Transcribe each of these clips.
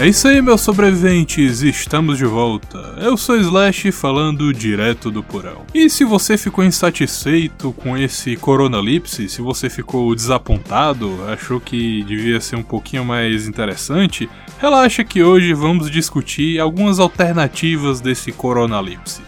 É isso aí, meus sobreviventes, estamos de volta. Eu sou Slash falando direto do porão. E se você ficou insatisfeito com esse coronalipse, se você ficou desapontado, achou que devia ser um pouquinho mais interessante, relaxa que hoje vamos discutir algumas alternativas desse coronalipse.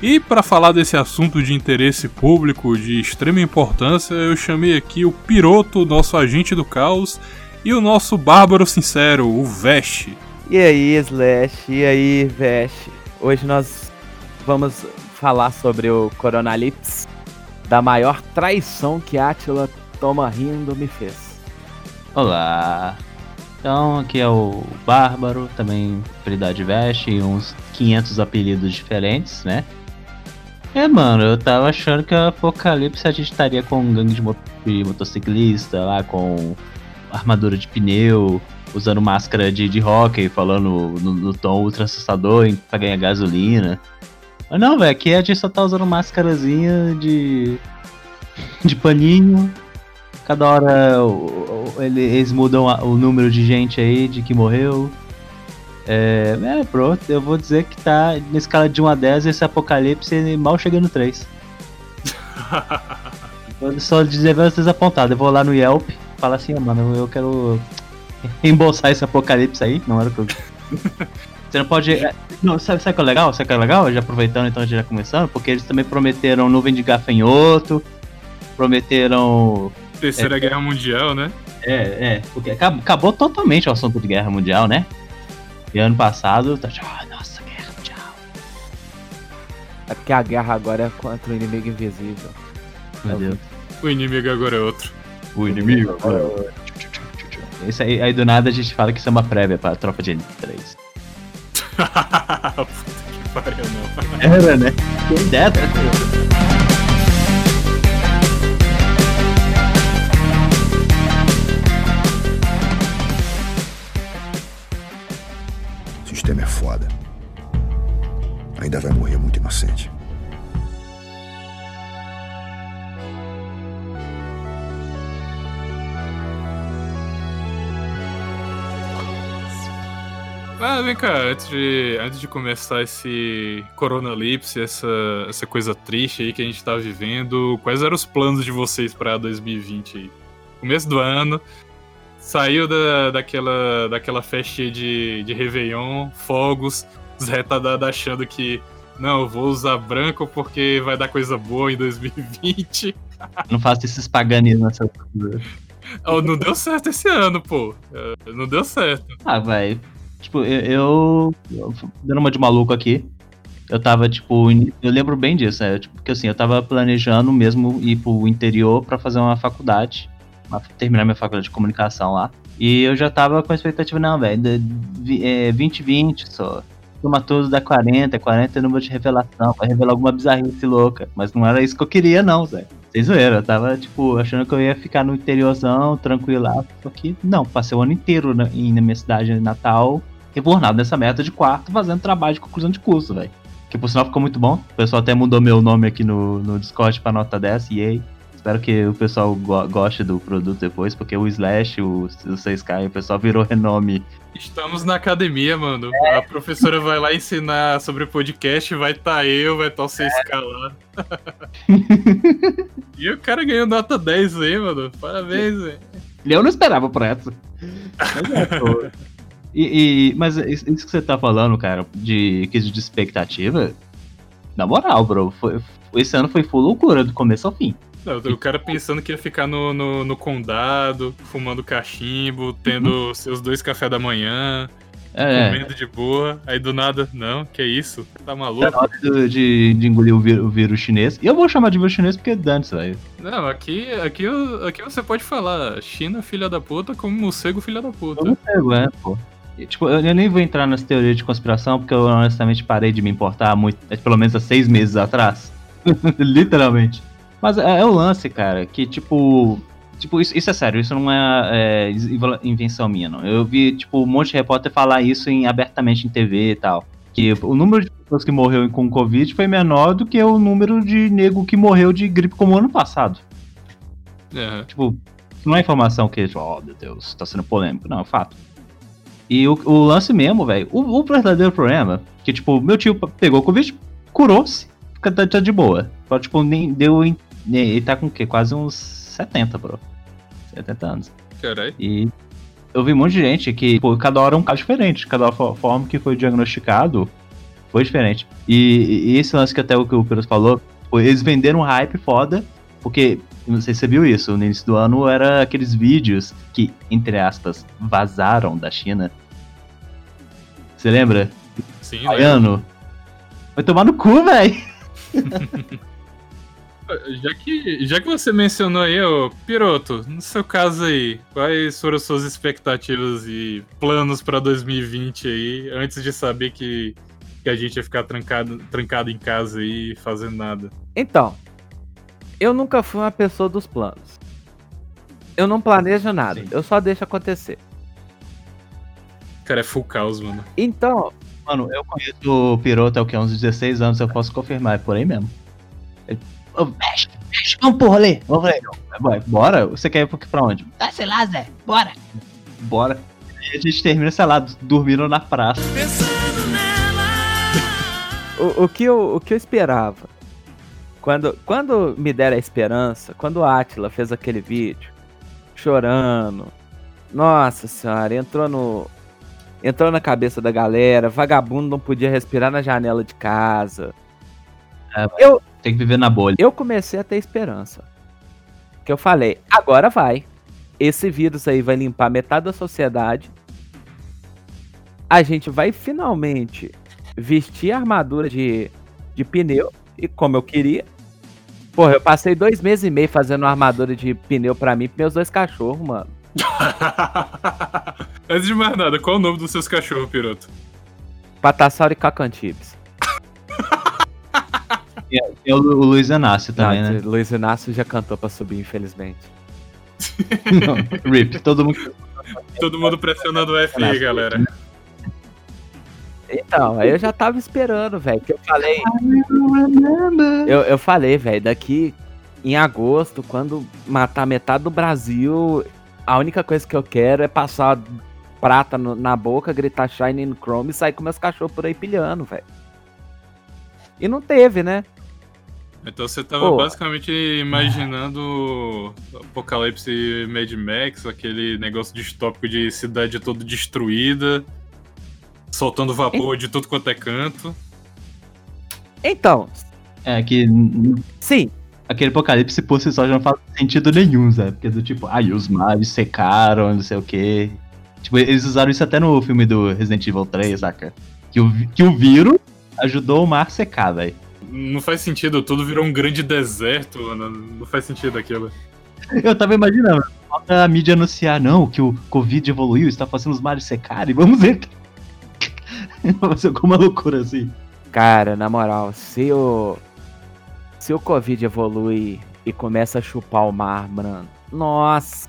E para falar desse assunto de interesse público de extrema importância, eu chamei aqui o Piroto, nosso agente do caos, e o nosso Bárbaro Sincero, o Veste. E aí, Slash? E aí, Veste? Hoje nós vamos falar sobre o Coronalips, da maior traição que Atila Toma Rindo me fez. Olá! Então, aqui é o Bárbaro, também Prioridade Veste, e uns 500 apelidos diferentes, né? É, mano, eu tava achando que a Apocalipse a gente estaria com um gangue de, mot de motociclista lá, com armadura de pneu, usando máscara de, de hockey, falando no, no tom ultra assustador pra ganhar gasolina. Mas não, velho, aqui a gente só tá usando máscarazinha de. de paninho. Cada hora eles mudam o número de gente aí de que morreu. É, é, pronto, eu vou dizer que tá na escala de 1 a 10 esse apocalipse mal chegando no 3. eu só dizer vocês apontado, eu vou lá no Yelp, fala assim, mano, eu quero reembolsar esse apocalipse aí, não era o que eu. Você não pode. É, não, sabe, sabe o que é legal? Sabe o que é legal? Já aproveitando então, já começando, porque eles também prometeram nuvem de gafanhoto, prometeram. Terceira é, Guerra Mundial, né? É, é, porque acabou, acabou, totalmente o assunto de Guerra Mundial, né? E ano passado, tá tipo, oh, nossa, Guerra Mundial. É porque a guerra agora é contra o inimigo invisível. Meu Deus. O inimigo agora é outro. O inimigo. Isso aí, aí do nada a gente fala que isso é uma prévia pra tropa de Elite 3. Puta que pariu, não. Era, né? Que ideia? Cá, antes de, antes de começar esse coronalipse, essa, essa coisa triste aí que a gente tá vivendo, quais eram os planos de vocês pra 2020 aí? Começo do ano, saiu da, daquela, daquela festa de, de Réveillon, fogos, os retardados achando que não, eu vou usar branco porque vai dar coisa boa em 2020. Não faço esses paganismos nessa coisa. Oh, não deu certo esse ano, pô. Não deu certo. Ah, vai. Tipo, eu, eu, Dando uma de maluco aqui. Eu tava, tipo. Eu lembro bem disso, né? Tipo, porque assim, eu tava planejando mesmo ir pro interior para fazer uma faculdade. Terminar minha faculdade de comunicação lá. E eu já tava com a expectativa, não, velho, é, 2020 só. Toma tudo da 40, 40 é número de revelação, vai revelar alguma bizarrice louca. Mas não era isso que eu queria, não, Zé. Vocês zoeira, eu tava, tipo, achando que eu ia ficar no interiorzão, tranquilo lá. Só que, não, passei o ano inteiro na, na minha cidade natal, rebornado nessa meta de quarto, fazendo trabalho de conclusão de curso, velho. Que por sinal ficou muito bom. O pessoal até mudou meu nome aqui no, no Discord pra nota 10, e aí. Espero que o pessoal go goste do produto depois, porque o Slash, o, o 6K, o pessoal virou renome. Estamos na academia, mano. É. A professora vai lá ensinar sobre podcast, vai estar tá eu, vai estar tá o 6K é. lá. e o cara ganhou nota 10 aí, mano. Parabéns, velho. Eu não esperava por essa. Mas é, pô. E, e, mas isso que você tá falando, cara, de quesito de expectativa, na moral, bro, foi, esse ano foi full loucura, do começo ao fim. Não, o cara pensando que ia ficar no, no, no condado, fumando cachimbo, tendo uhum. seus dois cafés da manhã, é, comendo de boa, aí do nada, não, que isso? Tá maluco? É hora de, de engolir o vírus, o vírus chinês. E eu vou chamar de vírus chinês porque é dantes, velho. Não, aqui, aqui, aqui você pode falar China, filha da puta, como morcego, filha da puta. Morcego, é, pô. Tipo, eu nem vou entrar nas teorias de conspiração, porque eu honestamente parei de me importar muito, é, pelo menos há seis meses atrás. Literalmente. Mas é, é, o lance, cara, que tipo. Tipo, isso, isso é sério, isso não é, é, invenção minha, não. Eu vi, tipo, um monte de repórter falar isso em, abertamente em TV e tal. Que o número de pessoas que morreu com Covid foi menor do que o número de nego que morreu de gripe como ano passado. Tipo, não é informação que, oh meu Deus, tá sendo polêmico. Não, é fato. E o, o lance mesmo, velho, o, o verdadeiro problema, que tipo, meu tio pegou o Covid, curou-se, fica tá, tá de boa. Só, tipo, nem deu. em- nem- Ele tá com o quê? Quase uns 70, bro. 70 anos. Caralho. E eu vi um monte de gente que, pô, cada hora é um caso diferente. Cada fo- forma que foi diagnosticado foi diferente. E, e esse lance que até o que o Pedro falou, pô, eles venderam um hype foda, porque, não sei se você viu isso, no início do ano era aqueles vídeos que, entre aspas, vazaram da China. Você lembra? Sim? Baiano? Vai tomar no cu, velho! Já que, já que você mencionou aí, ô Piroto, no seu caso aí, quais foram suas expectativas e planos pra 2020 aí, antes de saber que, que a gente ia ficar trancado, trancado em casa aí fazendo nada? Então, eu nunca fui uma pessoa dos planos. Eu não planejo nada, Sim. eu só deixo acontecer. Cara, é full caos, mano. Então, Mano, eu conheço o Piroto há o que, uns 16 anos, eu posso confirmar, é por aí mesmo. Ele, Ô, mexe, mexe, vamos pro rolê, vamos rolê. Bora? Você quer ir pra onde? Ah, sei lá, Zé. Bora. Bora. E a gente termina, sei lá, dormindo na praça. o, o que eu, o que eu esperava? Quando, quando me deram a esperança, quando o Atila fez aquele vídeo, chorando, nossa senhora, entrou no. Entrou na cabeça da galera, vagabundo não podia respirar na janela de casa. Tem que viver na bolha. Eu comecei a ter esperança. Que eu falei, agora vai. Esse vírus aí vai limpar metade da sociedade. A gente vai finalmente vestir a armadura de, de pneu, e como eu queria. Porra, eu passei dois meses e meio fazendo uma armadura de pneu pra mim e pros meus dois cachorros, mano. Antes de mais nada, qual o nome dos seus cachorros, Piroto? Patassauro e Cacantibes. E o, o Luiz Inácio também, Ah, né? Luiz Inácio já cantou pra subir, infelizmente. Não, Rip, todo mundo. Todo mundo pressionando o F aí, galera. Então, aí eu já tava esperando, velho. Que eu falei. Eu, eu falei, velho, daqui em agosto, quando matar metade do Brasil, a única coisa que eu quero é passar prata no- na boca, gritar Shining Chrome e sair com meus cachorros por aí pilhando, velho. E não teve, né? Então você tava Pô. basicamente imaginando Apocalipse Mad Max, aquele negócio distópico de cidade toda destruída, soltando vapor de tudo quanto é canto. Então, É que sim, aquele apocalipse por si só já não faz sentido nenhum, sabe? Porque do tipo, ai, os mares secaram, não sei o quê. Tipo, eles usaram isso até no filme do Resident Evil 3, saca? Que o, que o vírus ajudou o mar a secar, velho. Não faz sentido, tudo virou um grande deserto, mano. Não faz sentido aquilo. Eu tava imaginando, falta a mídia anunciar, não, que o Covid evoluiu, está fazendo os mares secarem, vamos ver. Vai fazer alguma loucura assim. cara, na moral, se o. Se o Covid evolui e começa a chupar o mar, mano. Nossa!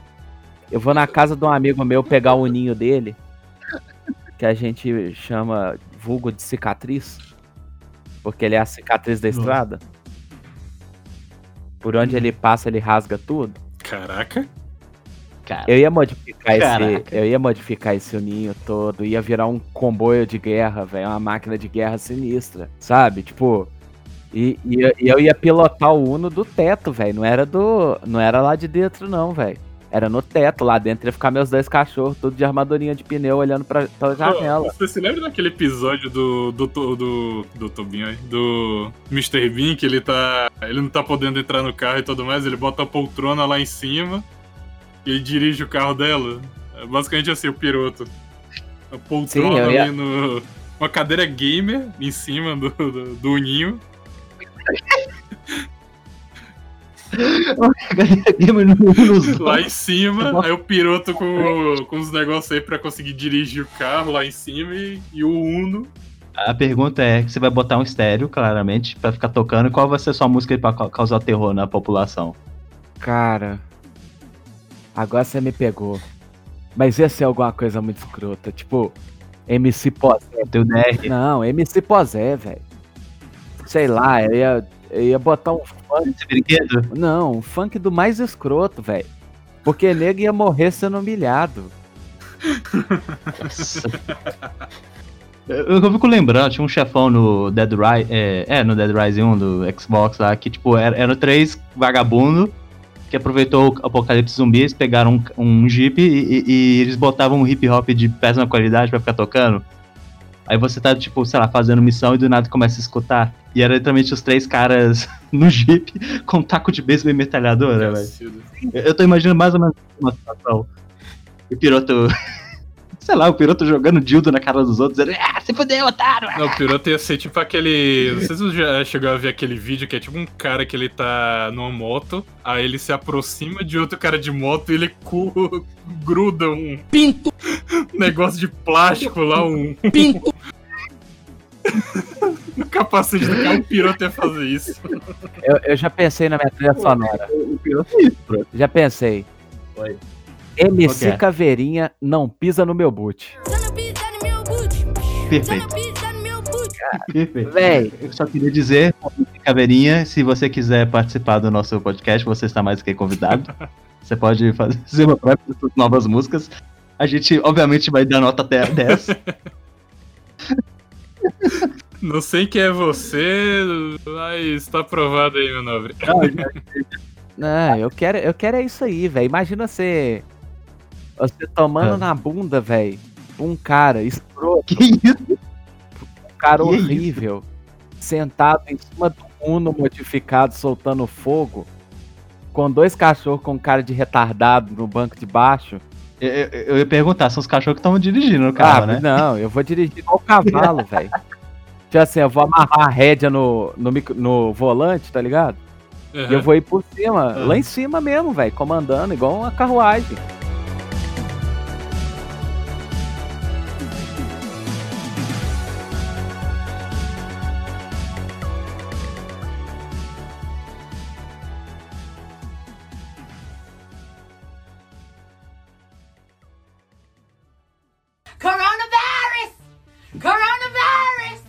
Eu vou na casa de um amigo meu pegar o ninho dele. Que a gente chama vulgo de cicatriz. Porque ele é a cicatriz da Nossa. estrada. Por onde ele passa, ele rasga tudo. Caraca. Cara, Eu ia modificar esse. Caraca. Eu ia modificar esse ninho todo. Ia virar um comboio de guerra, velho. Uma máquina de guerra sinistra. Sabe? Tipo. E, e eu- e eu ia pilotar o Uno do teto, velho. Não era do. Não era lá de dentro, não, velho. Era no teto, lá dentro ia ficar meus dois cachorros, tudo de armadurinha de pneu, olhando pra, pela janela. Você se lembra daquele episódio do. do. do. do, do Tobinho aí? Do Mr. Bean, que ele tá. Ele não tá podendo entrar no carro e tudo mais, ele bota a poltrona lá em cima ele dirige o carro dela. É basicamente assim, o piroto. A poltrona Sim, eu ia- ali no. Uma cadeira gamer em cima do, do, do ninho. Lá em cima, aí o piroto com, com os negócios aí pra conseguir dirigir o carro lá em cima e, e o Uno. A pergunta é: você vai botar um estéreo, claramente, pra ficar tocando, e qual vai ser a sua música pra ca- causar terror na população? Cara. Agora você me pegou. Mas ia ser alguma coisa muito escrota. Tipo, MC Posé. Teu DR. Não, MC Posé, velho. Sei lá, eu ia, eu ia botar um funk. Esse brinquedo? Não, um funk do mais escroto, velho. Porque nego ia morrer sendo humilhado. Eu, eu fico lembrando, tinha um chefão no Dead Rise. É, é, no Dead Rise 1 do Xbox lá, que tipo, eram era três vagabundos que aproveitou o apocalipse zumbi, eles pegaram um, um jeep e, e- e eles botavam um hip hop de péssima qualidade pra ficar tocando. Aí você tá, tipo, sei lá, fazendo missão e do nada começa a escutar. E era literalmente os três caras no jeep com um taco de beisebol e metralhadora, velho. Eu tô imaginando mais ou menos uma situação. O piloto. Sei lá, o piloto jogando dildo na cara dos outros, dizendo, ah, se fudeu, otário! Não, o piloto ia ser tipo aquele. Não sei se você já chegou a ver aquele vídeo que é tipo um cara que ele tá numa moto, aí ele se aproxima de outro cara de moto e ele cu- gruda um. Pinto! negócio de plástico lá, um. Pinto! no capacete do carro, o piloto ia fazer isso. Eu, eu já pensei na minha trilha sonora. O piloto é isso. Já pensei. Oi. MC que é? Caveirinha não pisa no meu boot. No pisa no meu boot. Perfeito, no pisa no meu boot. perfeito. Véi, Eu só queria dizer, Caveirinha, se você quiser participar do nosso podcast, você está mais do que convidado. Você pode fazer uma própria suas novas músicas. A gente, obviamente, vai dar nota até 10. Não sei quem é você, mas tá aprovado aí, meu nobre. não, eu quero, eu quero é isso aí, velho. Imagina você. Você tomando Ah. na bunda, velho. Um cara escroto, que isso? um cara que isso? horrível. Sentado em cima do Uno modificado, soltando fogo. Com dois cachorros com cara de retardado no banco de baixo. Eu, eu- eu ia perguntar, são os cachorros que estão dirigindo no carro, ah, né? não, eu vou dirigir igual cavalo, velho. Tipo assim, eu vou amarrar a rédea no, no, micro- no volante, tá ligado? E eu vou ir por cima, Uhum. lá em cima mesmo, velho, comandando, igual uma carruagem. Coronavirus! Coronavirus!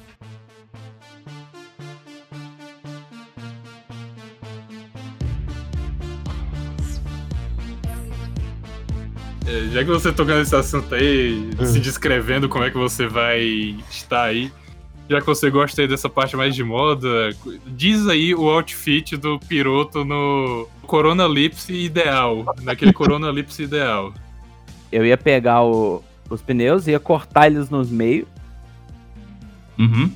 É, já que você tocou nesse assunto aí, se descrevendo como é que você vai estar aí, já que você gosta aí dessa parte mais de moda, diz aí o outfit do piloto no Coronalipse ideal, naquele Coronalipse ideal. Eu ia pegar o- os pneus, ia cortar eles nos meios. Uhum.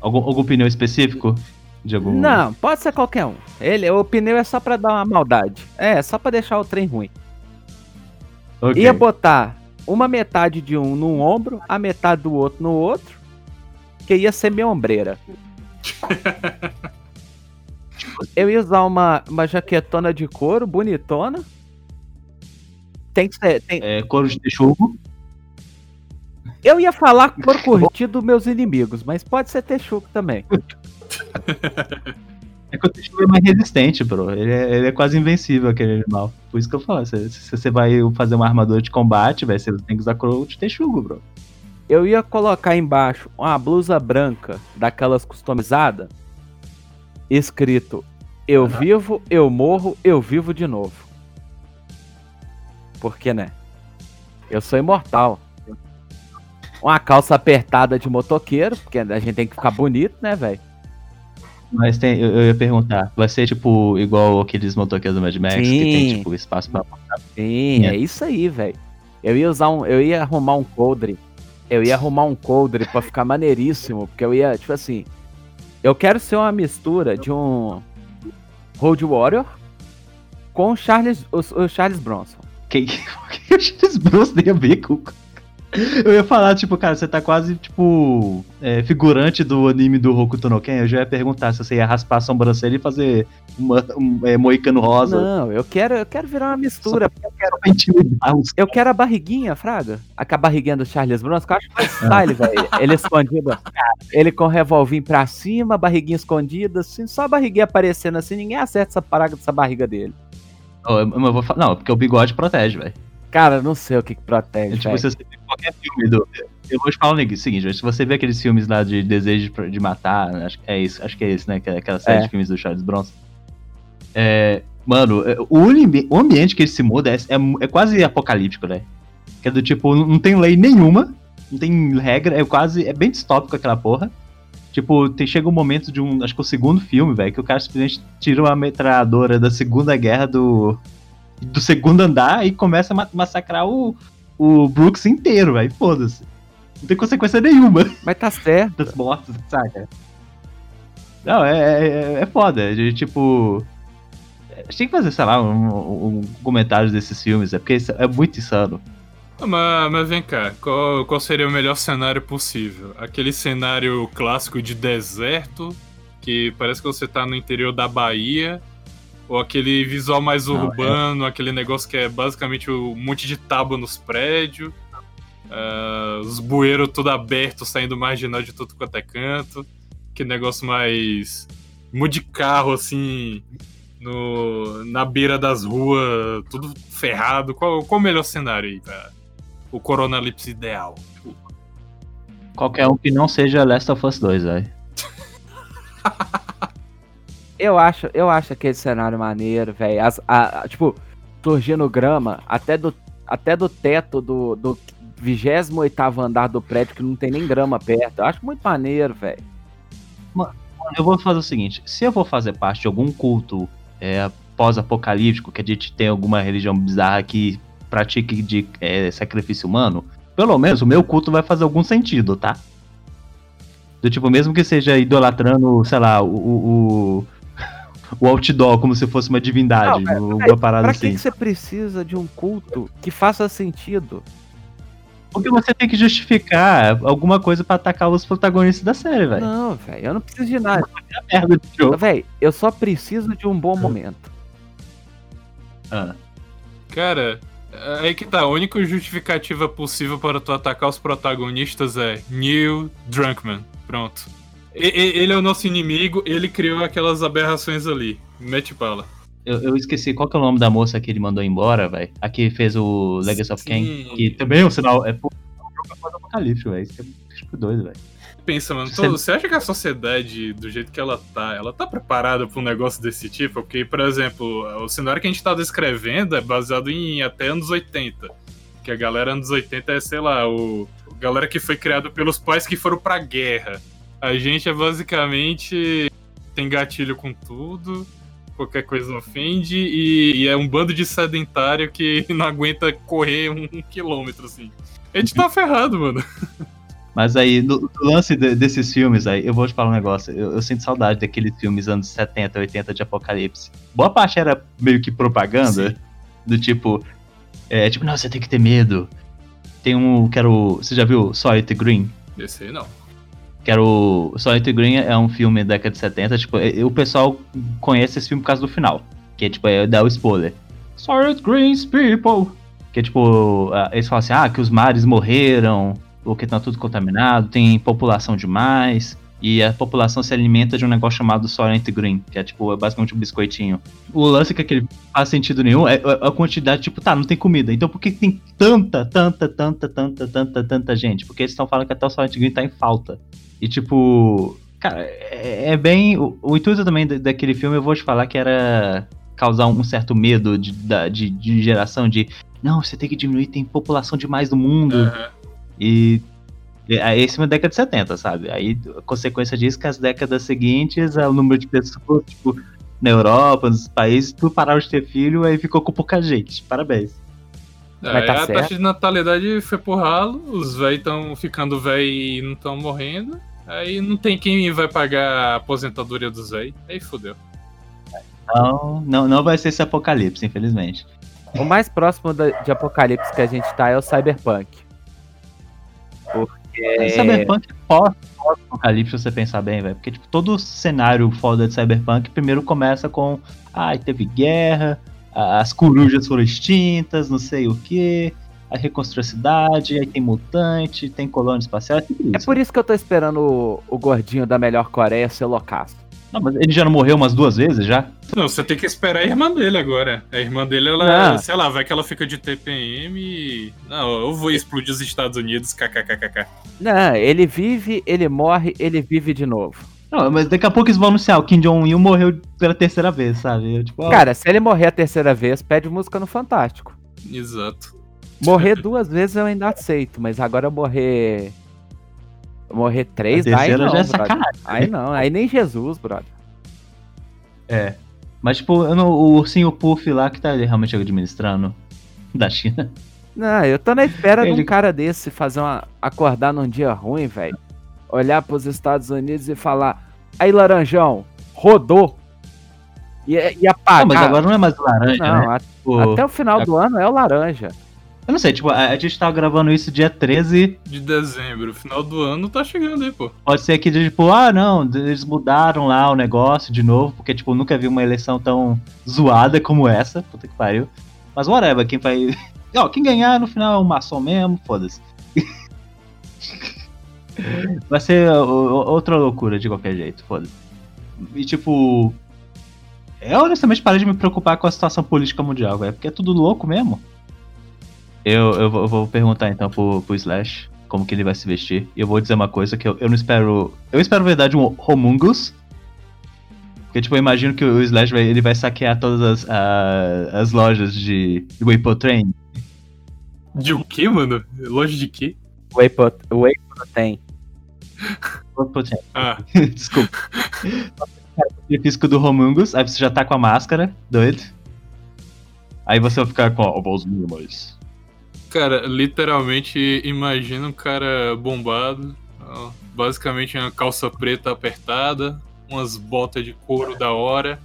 Algum, algum pneu específico? De algum... Não, pode ser qualquer um. Ele, o pneu é só pra dar uma maldade. É, só pra deixar o trem ruim. Ok. Ia botar uma metade de um num ombro, a metade do outro no outro, que ia ser minha ombreira. Eu ia usar uma, uma jaquetona de couro bonitona. Tem que ser. tem- É, couro de texugo. Eu ia falar couro curtido dos meus inimigos, mas pode ser texugo também. É que o texugo é mais resistente, bro. Ele é, ele é quase invencível, aquele animal. Por isso que eu falo, se, se você vai fazer uma armadura de combate, velho, você tem que usar couro de bro. Eu ia colocar embaixo uma blusa branca, daquelas customizadas, escrito: Eu vivo, eu morro, eu vivo de novo. Porque, né? Eu sou imortal. Uma calça apertada de motoqueiro, porque a gente tem que ficar bonito, né, velho? Mas tem, eu, eu ia perguntar, vai ser tipo igual aqueles motoqueiros do Mad Max, que Sim. tem tipo espaço pra. Sim, É. é isso aí, velho. Eu ia usar um. Eu ia arrumar um coldre. Eu ia arrumar um coldre pra ficar maneiríssimo. Porque eu ia, tipo assim. Eu quero ser uma mistura de um Road Warrior com o Charles, o, o Charles Bronson. Que, que o Charles Bronson tem a ver com. Eu ia falar, tipo, cara, você tá quase, tipo, é, figurante do anime do Hokuto no Ken. Eu já ia perguntar se você ia raspar a sobrancelha e fazer uma, um é, moicano rosa. Não, eu quero, eu quero virar uma mistura. Intimidar os Eu quero a barriguinha, Fraga. A, barriguinha do Charles Bronson, que eu acho mais style, velho. Ele escondido. Ele com o revolvinho pra cima, barriguinha escondida, assim, só a barriguinha aparecendo assim, ninguém acerta essa paraga dessa barriga dele. Oh, eu, eu vou não, porque o bigode protege, velho. Cara, não sei o que, que protege, Tipo, velho. se você vê qualquer filme do. Eu vou te falar o seguinte, se você vê aqueles filmes lá de Desejo de- Matar, acho é isso, acho que é esse, né? é Aquela série É. de filmes do Charles Bronson. É, mano, é, o, o ambiente que ele se muda é, é, é quase apocalíptico, né? Que é do tipo, não tem lei nenhuma, não tem regra, é quase. É bem distópico aquela porra. Tipo, tem, chega um momento de um. Acho que é o segundo filme, velho, que o cara simplesmente tira uma metralhadora da Segunda Guerra do. Do segundo andar e começa a ma- massacrar o, o Brooks inteiro, velho. Foda-se. Não tem consequência nenhuma Mas tá certo. das mortes, saca? Não, é, é, é foda. de, tipo. A gente tem que fazer, sei lá, um, um comentário desses filmes, é porque é muito insano. Ah, Mas, mas vem cá, qual, qual seria o melhor cenário possível? Aquele cenário clássico de deserto, que parece que você tá no interior da Bahia, ou aquele visual mais Não, urbano, aquele negócio que é basicamente um monte de tábua nos prédios, ah, os bueiros tudo aberto, saindo marginal de tudo quanto é canto, que negócio mais. muito de carro assim. No, na beira das ruas, tudo ferrado. Qual, qual o melhor cenário aí pra o coronalipse ideal? Qualquer um que não seja Last of Us 2, velho. Eu acho, eu acho aquele cenário maneiro, velho. Tipo, surgindo grama até do, até do teto do, do 28 andar do prédio, que não tem nem grama perto. Eu acho muito maneiro, velho. Eu vou fazer o seguinte: se eu vou fazer parte de algum culto é, pós-apocalíptico, que a gente tem alguma religião bizarra que pratique de é, sacrifício humano, pelo menos o meu culto vai fazer algum sentido, tá? Do tipo, mesmo que seja idolatrando, sei lá, o, o, o outdoor como se fosse uma divindade, Não, uma parada Pra que, assim. que você precisa de um culto que faça sentido? Porque você tem que justificar alguma coisa pra atacar os protagonistas da série, velho. Não, velho, eu não preciso de nada. É merda de jogo. Velho, eu só preciso de um bom momento. Ah. Cara, aí que tá. A única justificativa possível para tu atacar os protagonistas é Neil Drunkman. Pronto. Ele é o nosso inimigo, ele criou aquelas aberrações ali. Mete bala. Eu, eu esqueci qual que é o nome da moça que ele mandou embora, velho. A que fez o Legacy of Kain. Que também é um sinal. É pô, é apocalipse, velho. Isso é tipo doido, velho. Pensa, mano, Você- você acha que a sociedade, do jeito que ela tá, ela tá preparada pra um negócio desse tipo? Porque, por exemplo, o cenário que a gente tá descrevendo é baseado em até anos 80. Que a galera anos 80 é, sei lá, o. a galera que foi criado pelos pais que foram pra guerra. A gente é basicamente. tem gatilho com tudo, qualquer coisa ofende, e, e é um bando de sedentário que não aguenta correr um, quilômetro, assim. A gente tá ferrado, mano. Mas aí, no, lance de- desses filmes aí, eu vou te falar um negócio. Eu, eu sinto saudade daqueles filmes anos 70, 80 de apocalipse. Boa parte era meio que propaganda. Sim. Do tipo. É, tipo, não, você tem que ter medo. Tem um que era o. Você já viu Solid Green? Esse aí não. Que era o. Solid Green é um filme da década de 70. Tipo, é- o pessoal conhece esse filme por causa do final. Que é tipo, é dar o spoiler. Solid Greens People. Que é tipo, eles falam assim, ah, que os mares morreram, ou que tá tudo contaminado, tem população demais. E a população se alimenta de um negócio chamado Solent Green, que é tipo, é basicamente um biscoitinho. O lance que aquele faz sentido nenhum é é a quantidade, tipo, tá, não tem comida. Então por que tem tanta, tanta, tanta, tanta, tanta, tanta gente? Porque eles estão falando que até o Solent Green tá em falta. E tipo, cara, é, é bem. O, o intuito também da- daquele filme, eu vou te falar que era causar um certo medo de, da- de, de geração de. Não, você tem que diminuir, tem população demais no mundo. Aham. E. Aí esse é uma década de 70, sabe? Aí a consequência disso é que as décadas seguintes, o número de pessoas, tipo, na Europa, nos países, tudo pararam de ter filho, aí ficou com pouca gente. Parabéns. É, Mas tá a certo. taxa de natalidade foi pro ralo, os velhos estão ficando velhos e não estão morrendo. Aí não tem quem vai pagar a aposentadoria dos velhos. Aí fodeu. Então, não, não vai ser esse apocalipse, infelizmente. O mais próximo da- de apocalipse que a gente tá é o Cyberpunk. Porque. Cyberpunk é pós- pós-apocalipse, se você pensar bem, velho. Porque, tipo, todo cenário foda de Cyberpunk primeiro começa com. Ai, teve guerra, as corujas foram extintas, não sei o que. Aí reconstrui a cidade, aí tem mutante, tem colônia espacial, é É por isso que eu tô esperando o, o gordinho da melhor Coreia ser loucaço. Não, mas ele já não morreu umas duas vezes já? Não, você tem que esperar a irmã dele agora. A irmã dele, ela, Não. sei lá, vai que ela fica de TPM e. Não, eu vou explodir os Estados Unidos, kkkk. Não, ele vive, ele morre, ele vive de novo. Não, mas daqui a pouco eles vão anunciar, o Kim Jong-un morreu pela terceira vez, sabe? Eu, tipo, ó, Cara, se ele morrer a terceira vez, pede música no Fantástico. Exato. Morrer duas vezes eu ainda aceito, mas agora eu morrer. Morrer três, A aí não, é sacanagem. Aí não, aí nem Jesus, brother. É. Mas, tipo, não- o ursinho Puff lá que tá realmente administrando da China. Não, eu tô na espera de Ele- um cara desse fazer uma. acordar num dia ruim, velho. Olhar pros Estados Unidos e falar. Aí, Laranjão, rodou. E, e apagar. mas agora não é mais laranja, não, né? a- Tipo, até o final do ano é o laranja. Eu não sei, tipo, a, a gente tava gravando isso dia 13. De dezembro, final do ano tá chegando aí, pô. Pode ser que, tipo, ah, não, eles mudaram lá o negócio de novo, porque, tipo, nunca vi uma eleição tão zoada como essa. Puta que pariu. Mas whatever, quem vai. Ó, quem ganhar no final é um maçom mesmo, foda-se. vai ser o- o- outra loucura de qualquer jeito, foda-se. E, tipo. Eu honestamente parei de me preocupar com a situação política mundial, velho, porque é tudo louco mesmo. Eu, eu, vou, eu vou perguntar então pro, pro Slash como que ele vai se vestir. E eu vou dizer uma coisa que eu, eu não espero. Eu espero, na verdade, um Homungus. Porque, tipo, eu imagino que o Slash vai, ele vai saquear todas as, ah, as lojas de, de Waypo Train. De o quê, mano? Loja de quê? Whey, prot whey protein. Waypo Train. Ah, Desculpa. O físico do Homungus, aí você já tá com a máscara, doido. Aí você vai ficar com a vozinha mais. Cara, literalmente imagina um cara bombado, basicamente uma calça preta apertada, umas botas de couro da hora,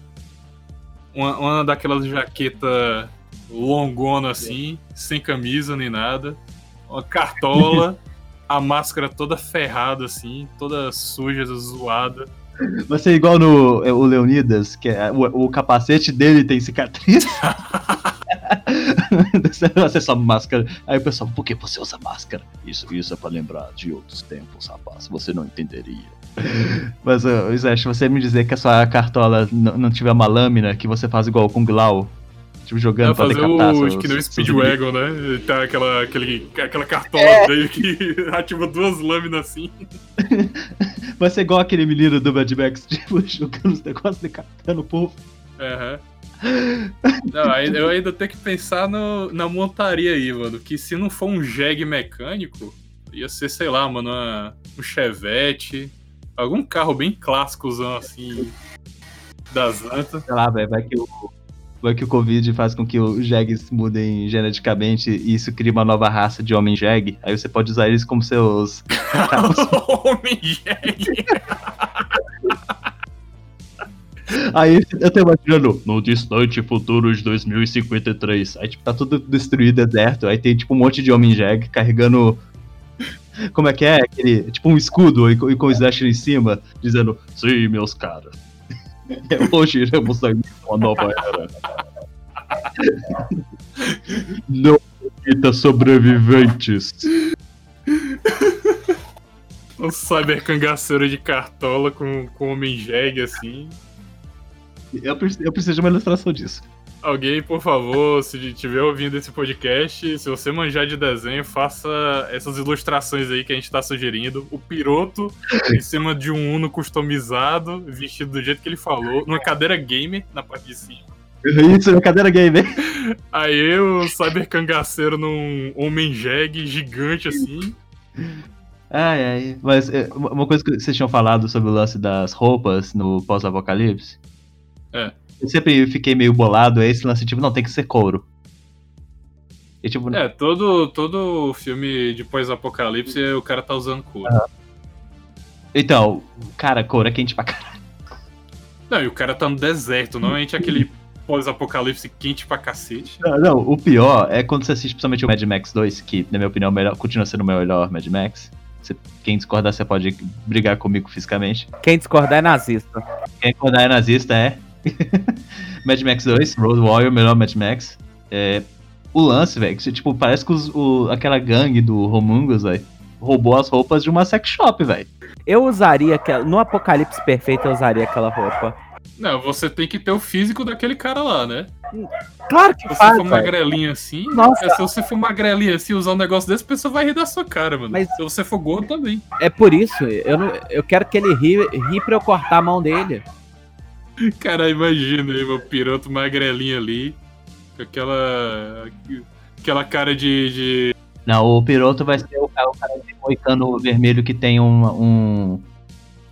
uma, uma daquelas jaqueta longona assim, sem camisa nem nada, uma cartola, a máscara toda ferrada assim, toda suja, zoada. Vai ser igual no é, o Leonidas, que é, o, o capacete dele tem cicatriz. Ser só máscara. Aí o pessoal, por que você usa máscara? Isso, isso é pra lembrar de outros tempos, rapaz. Você não entenderia. Mas, uh, Slash, você me dizer que a sua cartola não tiver uma lâmina que você faz igual com Glau, tipo, jogando Vai pra fazer decapitar o seus- que nem o Speedwagon, né? Tá aquela, aquele, aquela cartola É. dele que ativa duas lâminas assim. Vai ser igual aquele menino do Mad Max, tipo, jogando os negócios, decapitando o povo. Aham. Não, eu ainda tenho que pensar no, na montaria aí, mano. Que se não for um jegue mecânico, ia ser, sei lá, mano, uma- um chevette. Algum carro bem clássicozão assim. Das antas. Sei lá, velho, vai que o. Vai que o Covid faz com que os jegues mudem geneticamente e isso cria uma nova raça de homem jegue. Aí você pode usar eles como seus. Homem jegue. Aí eu tô imaginando, no distante futuro de 2053. Aí, tipo, tá tudo destruído, deserto. Aí tem, tipo, um monte de homem jegue carregando. Como é que é? Aquele, tipo, um escudo e, e com o Slash em cima, dizendo: Sim, meus caras. Hoje iremos sair uma nova era. Não permita sobreviventes. Um cyber cangaceiro de cartola com, com homem jegue assim. Eu, preciso- eu preciso de uma ilustração disso. Alguém, por favor, se estiver ouvindo esse podcast, se você manjar de desenho, faça essas ilustrações aí que a gente tá sugerindo. O piroto em cima de um Uno customizado, vestido do jeito que ele falou, numa cadeira gamer na parte de cima. Isso, é cadeira gamer. Aí o cyber cangaceiro num homem jegue gigante assim. Ai, ai. Mas é, uma uma coisa que vocês tinham falado sobre o lance das roupas no pós-apocalipse. É. Eu sempre fiquei meio bolado, é esse lance, tipo, não, tem que ser couro. E tipo, É, todo, todo filme de pós-apocalipse o cara tá usando couro. então, cara, couro é quente pra caralho. Não, e o cara tá no deserto, normalmente aquele pós-apocalipse quente pra cacete. Não, não, o pior é quando você assiste principalmente o Mad Max 2, que, na minha opinião, é melhor, continua sendo o melhor Mad Max. Você- quem discordar, você pode brigar comigo fisicamente. Quem discordar é nazista. Quem discordar é nazista, é. Mad Max 2, Road Warrior, melhor Mad Max. É, o lance, velho, que tipo, parece que os- o- aquela gangue do Homungus, velho, roubou as roupas de uma sex shop, velho. Eu usaria aquela. No Apocalipse Perfeito, eu usaria aquela roupa. Não, você tem que ter o físico daquele cara lá, né? Claro que Se você faz, for velho. magrelinho assim, Nossa. é, se você for magrelinho assim, usar um negócio desse, a pessoa vai rir da sua cara, mano. Mas- Se você for gordo também. É por isso, eu, não, eu quero que ele ri, ri pra eu cortar a mão dele. Cara, imagina aí, meu piroto magrelinho ali, com aquela. Aquela cara de. de... Não, o piroto vai ser o cara, o cara de moicano vermelho que tem uma, um,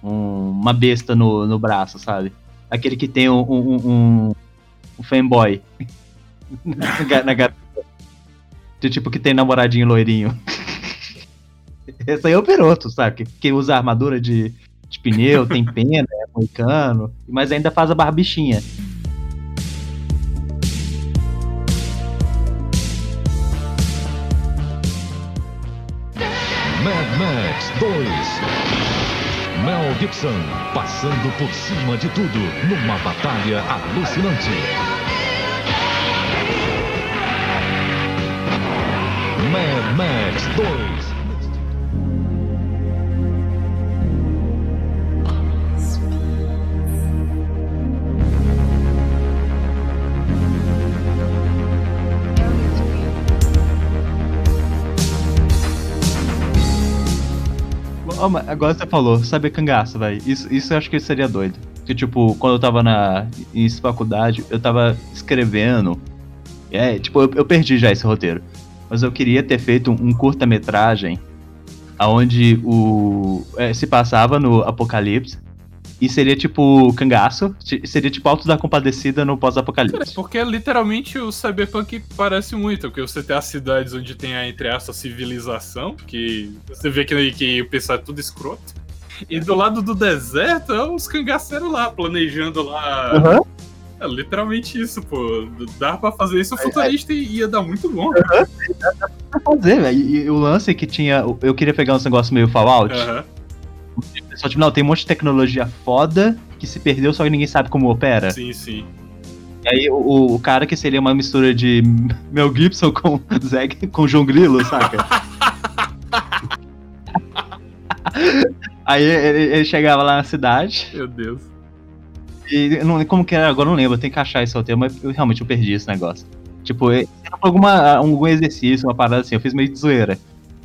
um- uma besta no, no braço, sabe? Aquele que tem um, um, um, um fanboy na, na garota. Tipo que tem namoradinho loirinho. Esse aí é o piroto, sabe? Que, que usa armadura de, de pneu, tem pena, é moicano, mas ainda faz a barbichinha. Mad Max 2. Mel Gibson passando por cima de tudo numa batalha alucinante. Mad Max 2. Ó, mas agora você falou, sabe cangaço, velho. Isso, isso eu acho que seria doido. Porque, tipo, quando eu tava na em faculdade, eu tava escrevendo. É, tipo, eu, eu perdi já esse roteiro. Mas eu queria ter feito um, curta-metragem onde o. é, se passava no Apocalipse. E seria tipo cangaço. Seria tipo Alto da Compadecida no pós-apocalipse. porque literalmente o Cyberpunk parece muito, porque você tem as cidades onde tem a, entre aspas, civilização, que você vê que, que o pessoal é tudo escroto. E do lado do deserto é os cangaceiros lá, planejando lá. Aham. É literalmente isso, pô. Dá pra fazer isso futurista e ia dar muito bom. Pra fazer, velho. E, e o lance é que tinha. Eu queria pegar uns negócios meio Fallout. Aham. Só tipo, não, tem um monte de tecnologia foda que se perdeu, só que ninguém sabe como opera. Sim, sim. E aí o, o cara que seria uma mistura de Mel Gibson com Zeg com João Grilo, saca? aí ele, ele chegava lá na cidade Meu Deus. e não, como que era, agora não lembro, eu tenho que achar esse roteiro, mas eu realmente eu perdi esse negócio. Tipo, era alguma, algum exercício, uma parada assim, eu fiz meio de zoeira.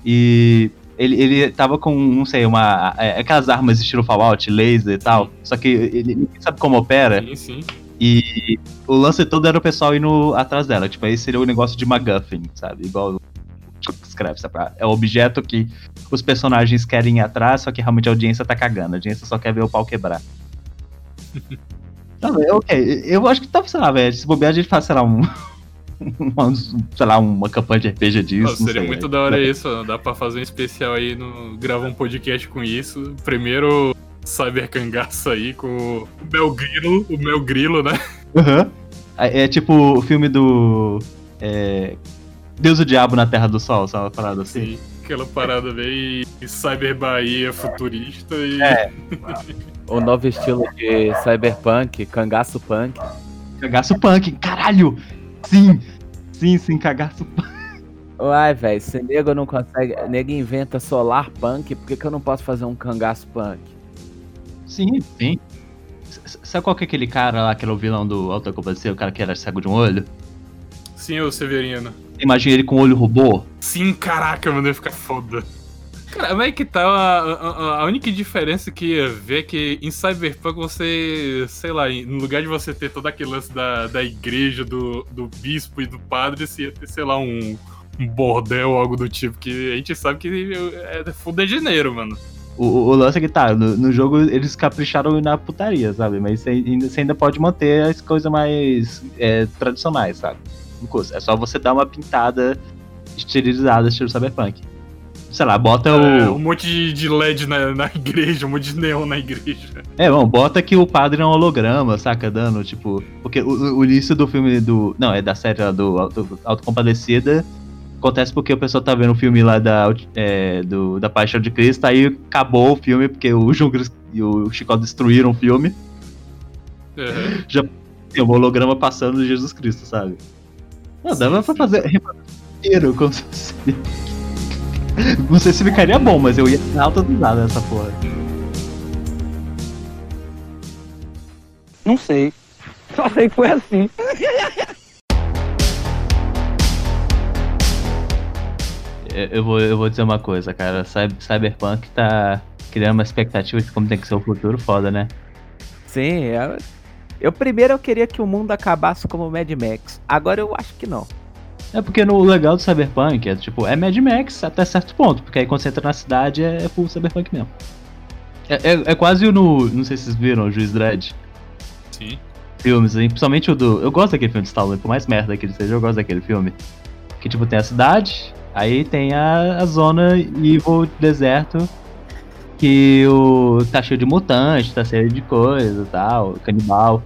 E ele, ele tava com, não sei, uma. é, aquelas armas estilo Fallout, laser e tal. Só que ele ninguém sabe como opera. Sim, sim. E o lance todo era o pessoal indo atrás dela. Tipo, aí seria o negócio de MacGuffin, sabe? Igual escreve, sabe? É o objeto que os personagens querem ir atrás, só que realmente a audiência tá cagando. A audiência só quer ver o pau quebrar. Tá, ok. Eu acho que tá, sei lá, velho. Se bobear, a gente faz, sei lá, um. uma, sei lá, uma campanha de RPG disso. Não seria sei, muito velho. da hora isso, ó. dá pra fazer um especial aí, no... gravar um podcast com isso. Primeiro Cyber Cangaço aí com o Mel Grilo, o Mel Grilo, né? Aham. É, é tipo o filme do. É, Deus e o Diabo na Terra do Sol, sabe uma parada assim? Sim, aquela parada bem Cyber Bahia futurista e. É. O novo estilo de cyberpunk, cangaço punk. Cagaço punk, caralho! Sim! Sim, sim, cagaço punk. Uai, velho, se nego não consegue. Nego inventa solar punk, por que, que eu não posso fazer um cangaço punk? Sim, sim. S- Sabe qual que é aquele cara lá, aquele vilão do Alta Compadecida, o cara que era cego de um olho? Sim, ô Severino. Imagina ele com o olho robô. Sim, caraca, mano, ia ficar foda. Cara, mas é que tá a, a- a única diferença que ia ver é que em Cyberpunk você, sei lá, no lugar de você ter todo aquele lance da, da igreja, do, do bispo e do padre, você ia ter, sei lá, um, um bordel ou algo do tipo, que a gente sabe que é full de janeiro, mano. O, o- lance é que tá, no, no jogo eles capricharam na putaria, sabe? Mas você ainda, você ainda pode manter as coisas mais é, tradicionais, sabe? É só você dar uma pintada estilizada, estilo cyberpunk. Sei lá, bota É, o. um monte de, LED na, na igreja, um monte de neon na igreja. É, bom, bota que o padre é um holograma, saca? Dando, tipo. Porque o, o início do filme do. Não, é da série lá do Auto, Autocompadecida. Acontece porque o pessoal tá vendo o filme lá da, é, do, da Paixão de Cristo, aí acabou o filme, porque o Gris e o Chico destruíram o filme. Uhum. Tem um holograma passando de Jesus Cristo, sabe? Não, dava pra fazer inteiro, como se fosse- Não sei se ficaria bom, mas eu ia dar alta risada nessa porra. Não sei. Só sei que foi assim. Eu, vou, eu vou dizer uma coisa, cara. Cy- Cyberpunk tá criando uma expectativa de como tem que ser o futuro foda, né? Sim, eu, eu primeiro eu queria que o mundo acabasse como Mad Max. Agora eu acho que não. É porque no o legal do Cyberpunk é, tipo, é Mad Max até certo ponto, porque aí quando você entra na cidade é, é full Cyberpunk mesmo. É, é, é quase o no. Não sei se vocês viram o Juiz Dredd. Sim. Filmes, hein? principalmente o do. Eu gosto daquele filme de Stallone, por mais merda que ele seja, eu gosto daquele filme. Que tipo, tem a cidade, aí tem a, a zona evil deserto, que o tá cheio de mutante, tá cheio de coisa e tal, canibal.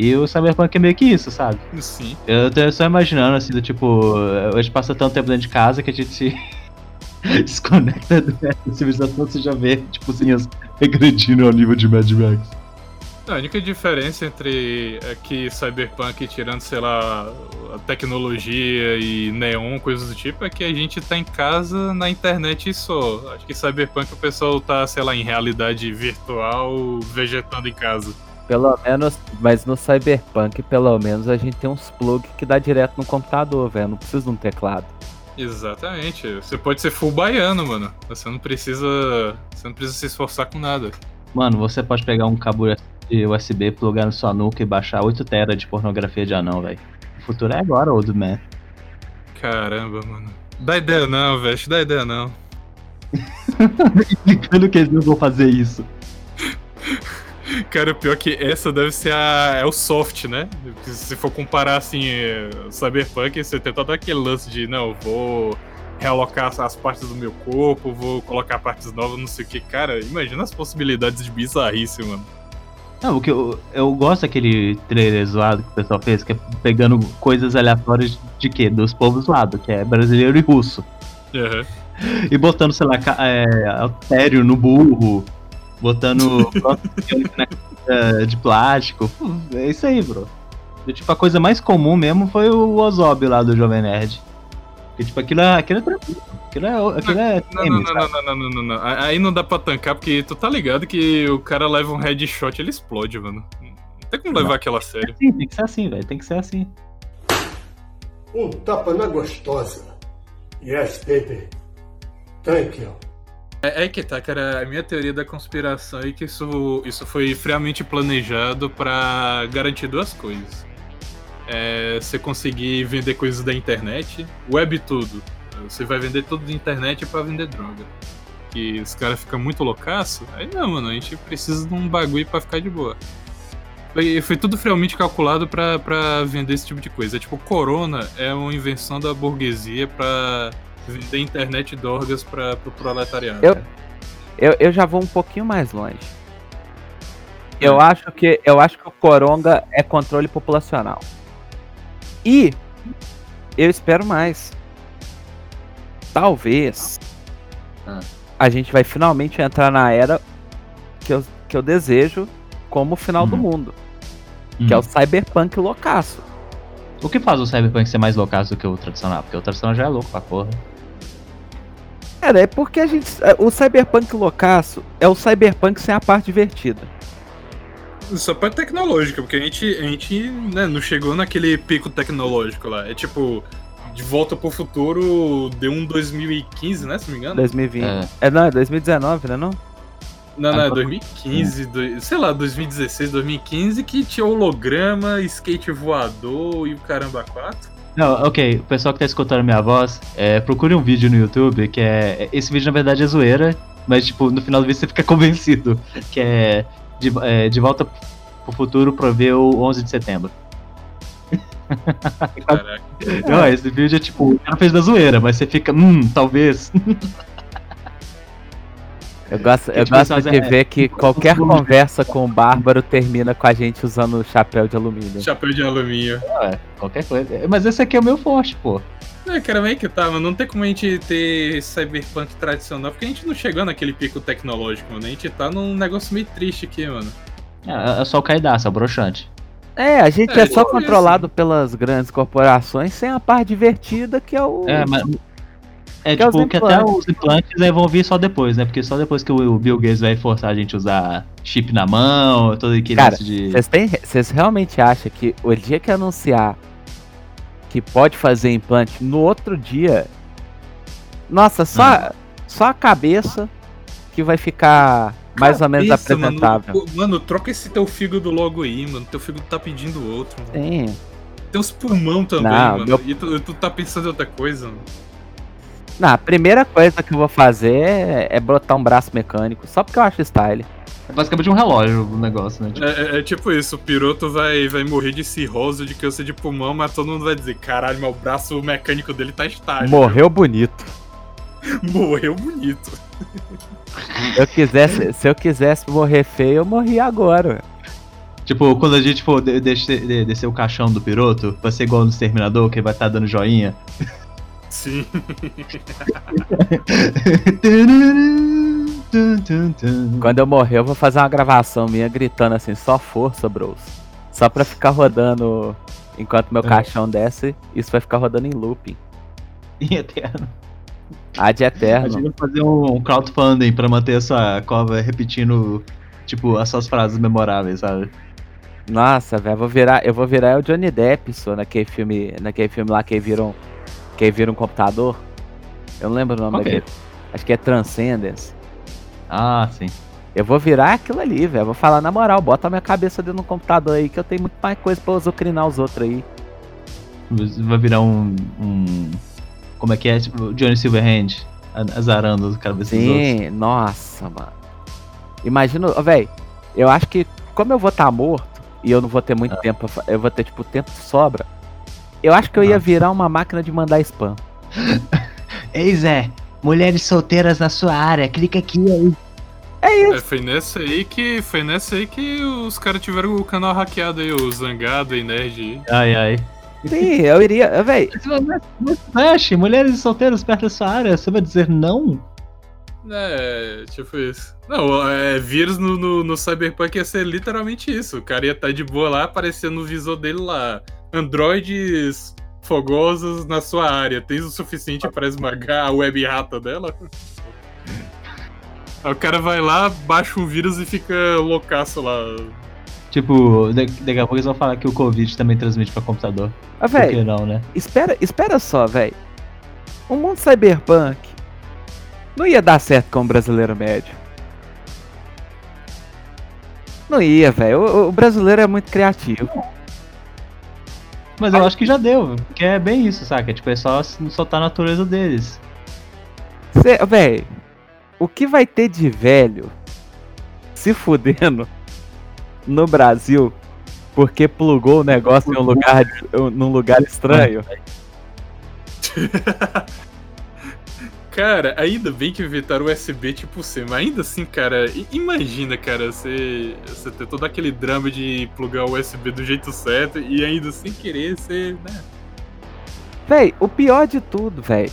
E o Cyberpunk é meio que isso, sabe? Sim. Eu tô só imaginando, assim, do tipo, a gente passa tanto tempo dentro de casa que a gente se desconecta da civilização, você já vê, tipo, assim, as regredindo ao nível de Mad Max. A única diferença entre aqui Cyberpunk tirando, sei lá, a tecnologia e neon, coisas do tipo, é que a gente tá em casa na internet e só. Acho que Cyberpunk o pessoal tá, sei lá, em realidade virtual, vegetando em casa. Pelo menos, mas no Cyberpunk, pelo menos, a gente tem uns plug que dá direto no computador, velho. Não precisa de um teclado. Exatamente. Você pode ser full baiano, mano. Você não precisa. Você não precisa se esforçar com nada. Mano, você pode pegar um cabo de USB, plugar na sua nuca e baixar 8 tera de pornografia de anão, velho. O futuro é agora, old man. Caramba, mano. Dá ideia não, velho. Dá ideia não. Explicando que eles não vão fazer isso. Cara, o pior é que essa deve ser a. É o soft, né? Se for comparar assim, Cyberpunk, você tem todo aquele lance de, não, vou realocar as- partes do meu corpo, vou colocar partes novas, não sei o que. Cara, imagina as possibilidades de bizarrice, mano. Não, o que eu, eu gosto daquele trailer zoado que o pessoal fez, que é pegando coisas aleatórias de quê? Dos povos zoados, que é brasileiro e russo. Aham. E botando, sei lá, é, altério no burro, botando prótese é, de plástico. É isso aí, bro. Tipo, a coisa mais comum mesmo foi o Ozob lá do Jovem Nerd. Porque, tipo, aquilo é, aquilo é tranquilo. Aquilo é, aquilo é Não, não, não, não, não, não, não, não, não. Aí não dá pra tancar, porque tu tá ligado que o cara leva um headshot ele explode, mano. Não tem como levar aquela a sério. Sim, tem que ser assim, velho. Tem que ser assim. Um tapa na gostosa. Yes, baby. Thank you. É, é que tá, cara. A minha teoria da conspiração é que isso, isso foi friamente planejado pra garantir duas coisas. É, você conseguir vender coisas da internet, web tudo. Você vai vender tudo da internet pra vender droga. Que os caras ficam muito loucaço. Aí não, mano, a gente precisa de um bagulho pra ficar de boa. Foi, foi tudo friamente calculado pra vender esse tipo de coisa. É tipo, Corona é uma invenção da burguesia pra vender internet drogas pra, pro proletariado. Eu- Eu, eu já vou um pouquinho mais longe. Eu acho que eu acho que o Coronga é controle populacional. E eu espero mais. Talvez Ah. a gente vai finalmente entrar na era que eu, que eu desejo como o final do Uhum. mundo, que é o Hum. cyberpunk loucaço. O que faz o Cyberpunk ser mais loucaço do que o tradicional? Porque o tradicional já é louco pra porra. Cara, é porque a gente. O cyberpunk loucaço é o cyberpunk sem a parte divertida. Só parte tecnológica, porque a gente, a gente né, não chegou naquele pico tecnológico lá. É tipo, de volta pro futuro deu um 2015, né? Se não me engano. 2020. É. É, não, é 2019, né? Não? Não, não, é Agora- 2015, do- sei lá, 2016, 2015, que tinha holograma, skate voador e o caramba 4. Não, ok, o pessoal que tá escutando minha voz, é, procure um vídeo no YouTube que é. Esse vídeo na verdade é zoeira, mas tipo, no final do vídeo você fica convencido. Que é de, é, de volta pro futuro pra ver o 11 de setembro. Caraca. Não, esse vídeo é tipo, o cara fez da zoeira, mas você fica, hum, talvez. Eu gosto, eu tipo, gosto de é, ver que qualquer conversa com o Bárbaro termina com a gente usando chapéu de alumínio. Chapéu de alumínio. É, qualquer coisa. Mas esse aqui é o meu forte, pô. É, cara, meio que tá, mas não tem como a gente ter cyberpunk tradicional, porque a gente não chegou naquele pico tecnológico, mano. A gente tá num negócio meio triste aqui, mano. É, é só o caidaço, é o broxante. É, a gente É, é, só tipo controlado pelas grandes corporações sem a parte divertida que é o. É, mas. É Que é tipo que até os implantes aí vão vir só depois, né? Porque só depois que o Bill Gates vai forçar a gente a usar chip na mão, todo aquele Cara, de. Vocês realmente acham que o dia que anunciar que pode fazer implante, no outro dia. Nossa, só, só a cabeça que vai ficar mais ou menos Cabeça, apresentável. Mano, mano, troca esse teu fígado logo aí, mano. Teu fígado tá pedindo outro. Mano. Sim. Tem os pulmão também, Não, mano. meu- E tu, tu tá pensando em outra coisa, mano. Não, a primeira coisa que eu vou fazer é, é botar um braço mecânico, só porque eu acho style. É basicamente um relógio o negócio, né? Tipo, É, é- é tipo isso, o piloto vai, vai morrer de cirrose, de câncer de pulmão, mas todo mundo vai dizer, caralho, meu braço mecânico dele tá estável. Morreu bonito. Morreu bonito. Se eu quisesse, se eu quisesse morrer feio, eu morria agora. tipo, quando a gente for de- descer, de- descer o caixão do piloto, vai ser igual no Exterminador, que ele vai estar dando joinha. Sim. Quando eu morrer, eu vou fazer uma gravação minha gritando assim, só força, bros. Só pra ficar rodando enquanto meu É. caixão desce, isso vai ficar rodando em looping. Em eterno. Ad eterno. Imagina fazer um, crowdfunding pra manter a sua cova repetindo, tipo, as suas frases memoráveis, sabe? Nossa, velho, eu vou virar, eu vou virar o Johnny Depp, só naquele filme, naquele filme lá que viram, que viram um computador. Eu não lembro o nome é? daquele. Acho que é Transcendence. Ah, sim. Eu vou virar aquilo ali, velho. Vou falar na moral, bota a minha cabeça dentro do computador aí que eu tenho muito mais coisa pra azucrinar os outros aí. Vai virar um. um como é que é? Tipo, Johnny Silverhand azarando a cabeça dos outros. Sim, nossa, mano. Imagina, velho, eu acho que como eu vou estar morto e eu não vou ter muito Ah. tempo, eu vou ter tipo tempo de sobra. Eu acho que eu ia Ah. virar uma máquina de mandar spam. Ei, Zé, mulheres solteiras na sua área, clica aqui aí. É, foi nessa aí que. Foi nessa aí que os caras tiveram o canal hackeado aí, o Zangado e Nerd. Ai, ai. Sim, eu iria, velho. Flash, mulheres solteiras perto da sua área, você vai dizer não? É, tipo isso. Não, é, vírus no, no, no Cyberpunk ia ser literalmente isso. O cara ia estar de boa lá, aparecendo no visor dele lá. Androides fogosos na sua área. Tens o suficiente para esmagar a web rata dela? Aí o cara vai lá, baixa um vírus e fica loucaço lá. Tipo, da- daqui a pouco eles vão falar que o Covid também transmite pra computador. Ah, Por que velho, não, né? espera, espera só, velho. O mundo cyberpunk não ia dar certo com o brasileiro médio. Não ia, velho. O, o brasileiro é muito criativo. Mas eu acho que já deu, porque é bem isso, saca? Tipo, é só soltar a natureza deles. Cê, véi, o que vai ter de velho se fudendo no Brasil porque plugou o negócio em um lugar, num lugar estranho? Cara, ainda bem que inventaram USB tipo C, mas ainda assim, cara, imagina, cara, você, você ter todo aquele drama de plugar o USB do jeito certo e ainda sem querer ser, né? Véi, o pior de tudo, véi.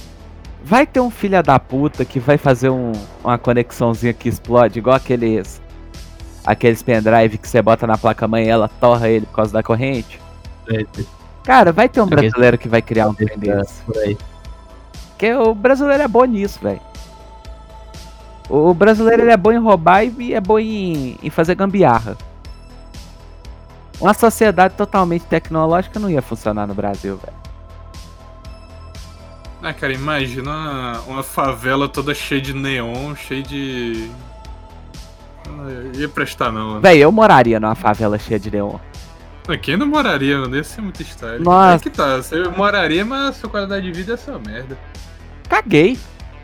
Vai ter um filho da puta que vai fazer um- uma conexãozinha que explode, igual aqueles. Aqueles pendrive que você bota na placa-mãe e ela torra ele por causa da corrente. Cara, vai ter um brasileiro que vai criar um trem desse. Por aí. Porque o brasileiro é bom nisso, velho. O brasileiro ele é bom em roubar e é bom em, em fazer gambiarra. Uma sociedade totalmente tecnológica não ia funcionar no Brasil, velho. Ah, cara, imagina uma, uma favela toda cheia de neon, cheia de. Não ia prestar, não, mano. Véi, eu moraria numa favela cheia de neon. Quem não moraria, mano? Ia ser muito style. Nossa. É que tá, você moraria, mas a sua qualidade de vida é só merda. Caguei.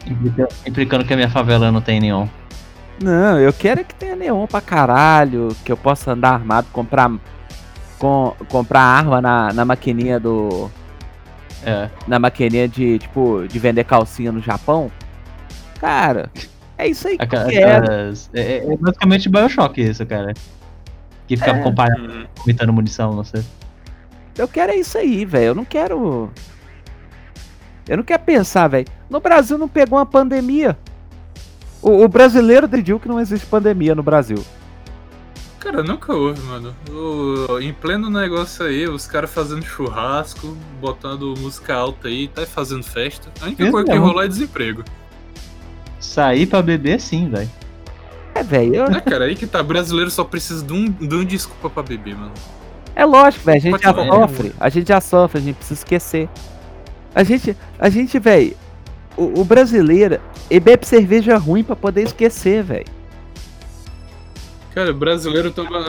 Implica- Implicando que a minha favela não tem nenhum. Não, eu quero é que tenha neon pra caralho, que eu possa andar armado, comprar com, comprar arma na, na maquininha do. É. Na maquininha de, tipo, de vender calcinha no Japão. Cara, é isso aí que Aquela- eu quero. aquelas- é, é basicamente Bioshock isso, cara. Que ficava É. comparando, Uhum. comentando munição, não sei. Eu quero é isso aí, velho. Eu não quero. Eu não quero pensar, velho. No Brasil não pegou uma pandemia. O, o brasileiro decidiu que não existe pandemia no Brasil. Cara, nunca houve, mano. O- em pleno negócio aí, os caras fazendo churrasco, botando música alta aí, tá fazendo festa. A única Isso coisa que rolou é desemprego. Sair pra beber sim, velho. É, velho. eu- É, cara, aí que tá. Brasileiro só precisa de um, de um desculpa pra beber, mano. É lógico, velho. A gente Pode já sofre. A gente já sofre, a gente precisa esquecer. A gente, a gente, velho. O, o brasileiro, ele bebe cerveja ruim pra poder esquecer, velho. Cara, brasileiro toma,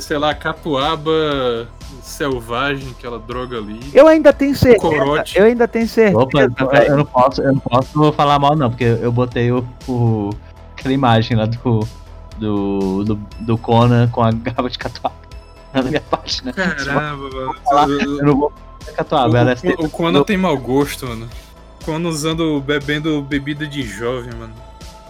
sei lá, catuaba selvagem, aquela droga ali. Eu ainda tenho certeza. Corote. Eu ainda tenho certeza, Opa, eu, eu não posso, eu não posso falar mal não, porque eu botei o, o- aquela imagem lá do, do, do, do Conan com a garrafa de catuaba na minha página. Caramba, mano. Eu não vou catuaba, ela é O, o, o Conan tem mau gosto, mano. Conan usando, bebendo bebida de jovem, mano.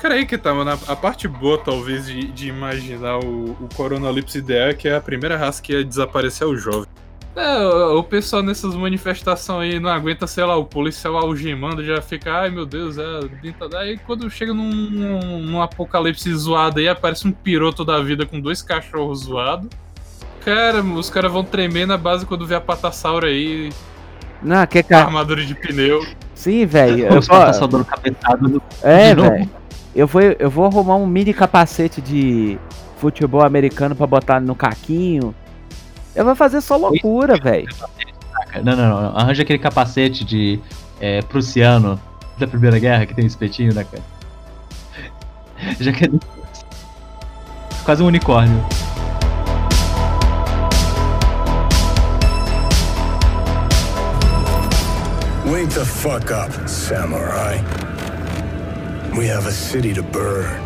Cara, aí que tá, mano. A, a parte boa, talvez, de, de imaginar o, o Coronalipse ideal é que é a primeira raça que ia desaparecer é o jovem. É, o, pessoal nessas manifestações aí não aguenta, sei lá, o policial algemando, já fica, ai meu Deus, é. dentadura." Aí quando chega num, num, num apocalipse zoado aí, aparece um piroto da vida com dois cachorros zoados. Cara, os caras vão tremer na base quando vê a patassauro aí, Não, que com a cara. armadura de pneu. Sim, velho. Eu Os só dando cabeçada no É, velho. Eu vou, eu vou arrumar um mini capacete de futebol americano pra botar no caquinho. Eu vou fazer só loucura, velho. Não, não, não. Arranja aquele capacete de é, prussiano da Primeira Guerra que tem um espetinho, né, cara? Já que é quase um unicórnio. Wake the fuck up, samurai. We have a city to burn.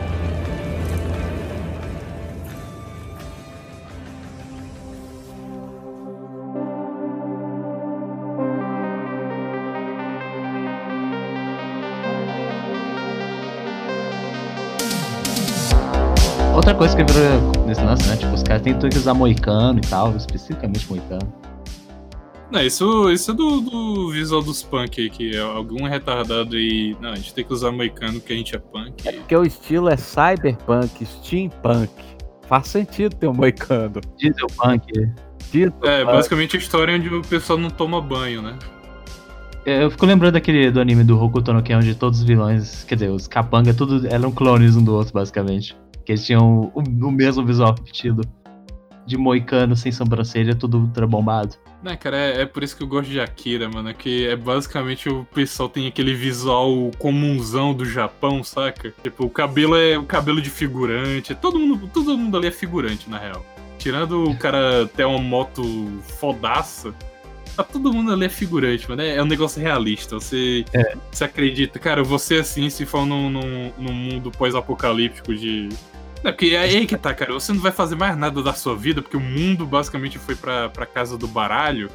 Outra coisa que virou nesse lance, né? Tipo, os caras têm tudo que usar moicano e tal, especificamente moicano. Não, isso, isso é do, do visual dos punk aí, que é algum retardado aí. Não, a gente tem que usar moicano porque a gente é punk. Porque o estilo é cyberpunk, steampunk. Faz sentido ter um moicano. Dieselpunk. Diesel, É, basicamente a história onde o pessoal não toma banho, né? É, Eu fico lembrando daquele do anime do Hokuto no Ken, onde todos os vilões, quer dizer, os capanga, tudo eram clones um do outro, basicamente. Que eles tinham o, o mesmo visual repetido. De moicano, sem sobrancelha, tudo ultra bombado. Né, cara, é, é por isso que eu gosto de Akira, mano. Que é basicamente o pessoal tem aquele visual comunzão do Japão, saca? Tipo, o cabelo é o cabelo de figurante. Todo mundo, todo mundo ali é figurante, na real. Tirando o cara ter uma moto fodaça, todo mundo ali é figurante, mano. É, é um negócio realista. Você, você acredita, cara, vou ser assim se for num, num, num mundo pós-apocalíptico de. Não, porque é aí que tá, cara. Você não vai fazer mais nada da sua vida, porque o mundo basicamente foi pra, pra casa do baralho.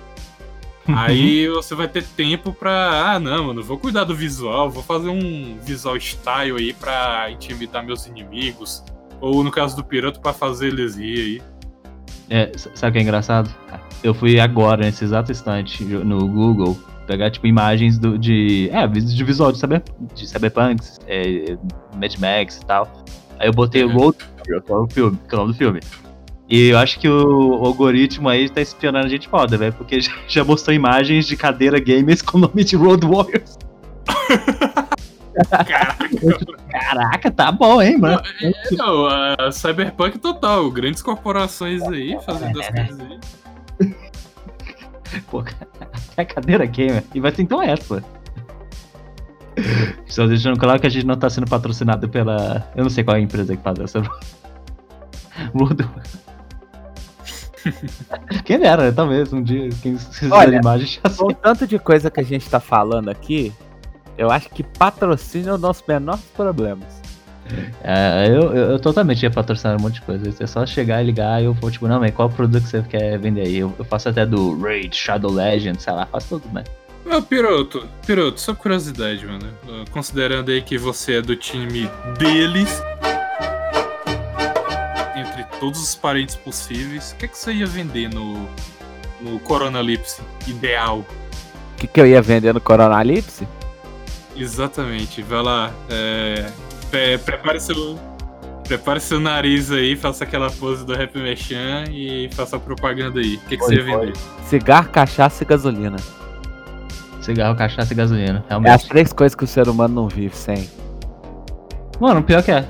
Aí você vai ter tempo pra. Ah, não, mano, vou cuidar do visual, vou fazer um visual style aí pra intimidar meus inimigos. Ou no caso do piroto, pra fazer eles rir aí. É, sabe o que é engraçado? Eu fui agora, nesse exato instante, no Google, pegar, tipo, imagens do, de. É, de visual de, cyber, de Cyberpunks, é, Mad Max e tal. Aí eu botei Uhum. Road Warrior, que é o filme, que é o nome do filme. E eu acho que o, o algoritmo aí tá espionando a gente foda, velho, porque já, já mostrou imagens de cadeira gamers com o nome de Road Warriors. Caraca, tá bom, hein, mano? É, não, a Cyberpunk total, grandes corporações aí fazendo as coisas aí. Pô, até cadeira gamer. E vai ser então essa. Só deixando claro que a gente não tá sendo patrocinado pela. Eu não sei qual é a empresa que faz essa. Mudo. Quem dera, né? talvez um dia. Quem fizer Olha, imagem já Com o tanto de coisa que a gente tá falando aqui, eu acho que patrocínio é o nosso menor problemas. É, eu, eu, eu totalmente ia patrocinar um monte de coisa. É só chegar e ligar e eu vou, tipo, não, mas qual produto que você quer vender aí? Eu, eu faço até do Raid, Shadow Legend, sei lá, faço tudo, né? Ô, Piroto, Piroto, só curiosidade, mano. Considerando aí que você é do time deles, entre todos os parentes possíveis, o que, é que você ia vender no, no Coronalipse ideal? O que, que eu ia vender no Coronalipse? Exatamente, vai lá. É, pre- prepare seu. Prepare seu nariz aí, faça aquela pose do Rap Mechan e faça a propaganda aí. O que, que você ia vender? Cigarro, cachaça e gasolina. Cigarro, cachaça e gasolina, É as realmente. três coisas que o ser humano não vive sem. Mano, pior que é.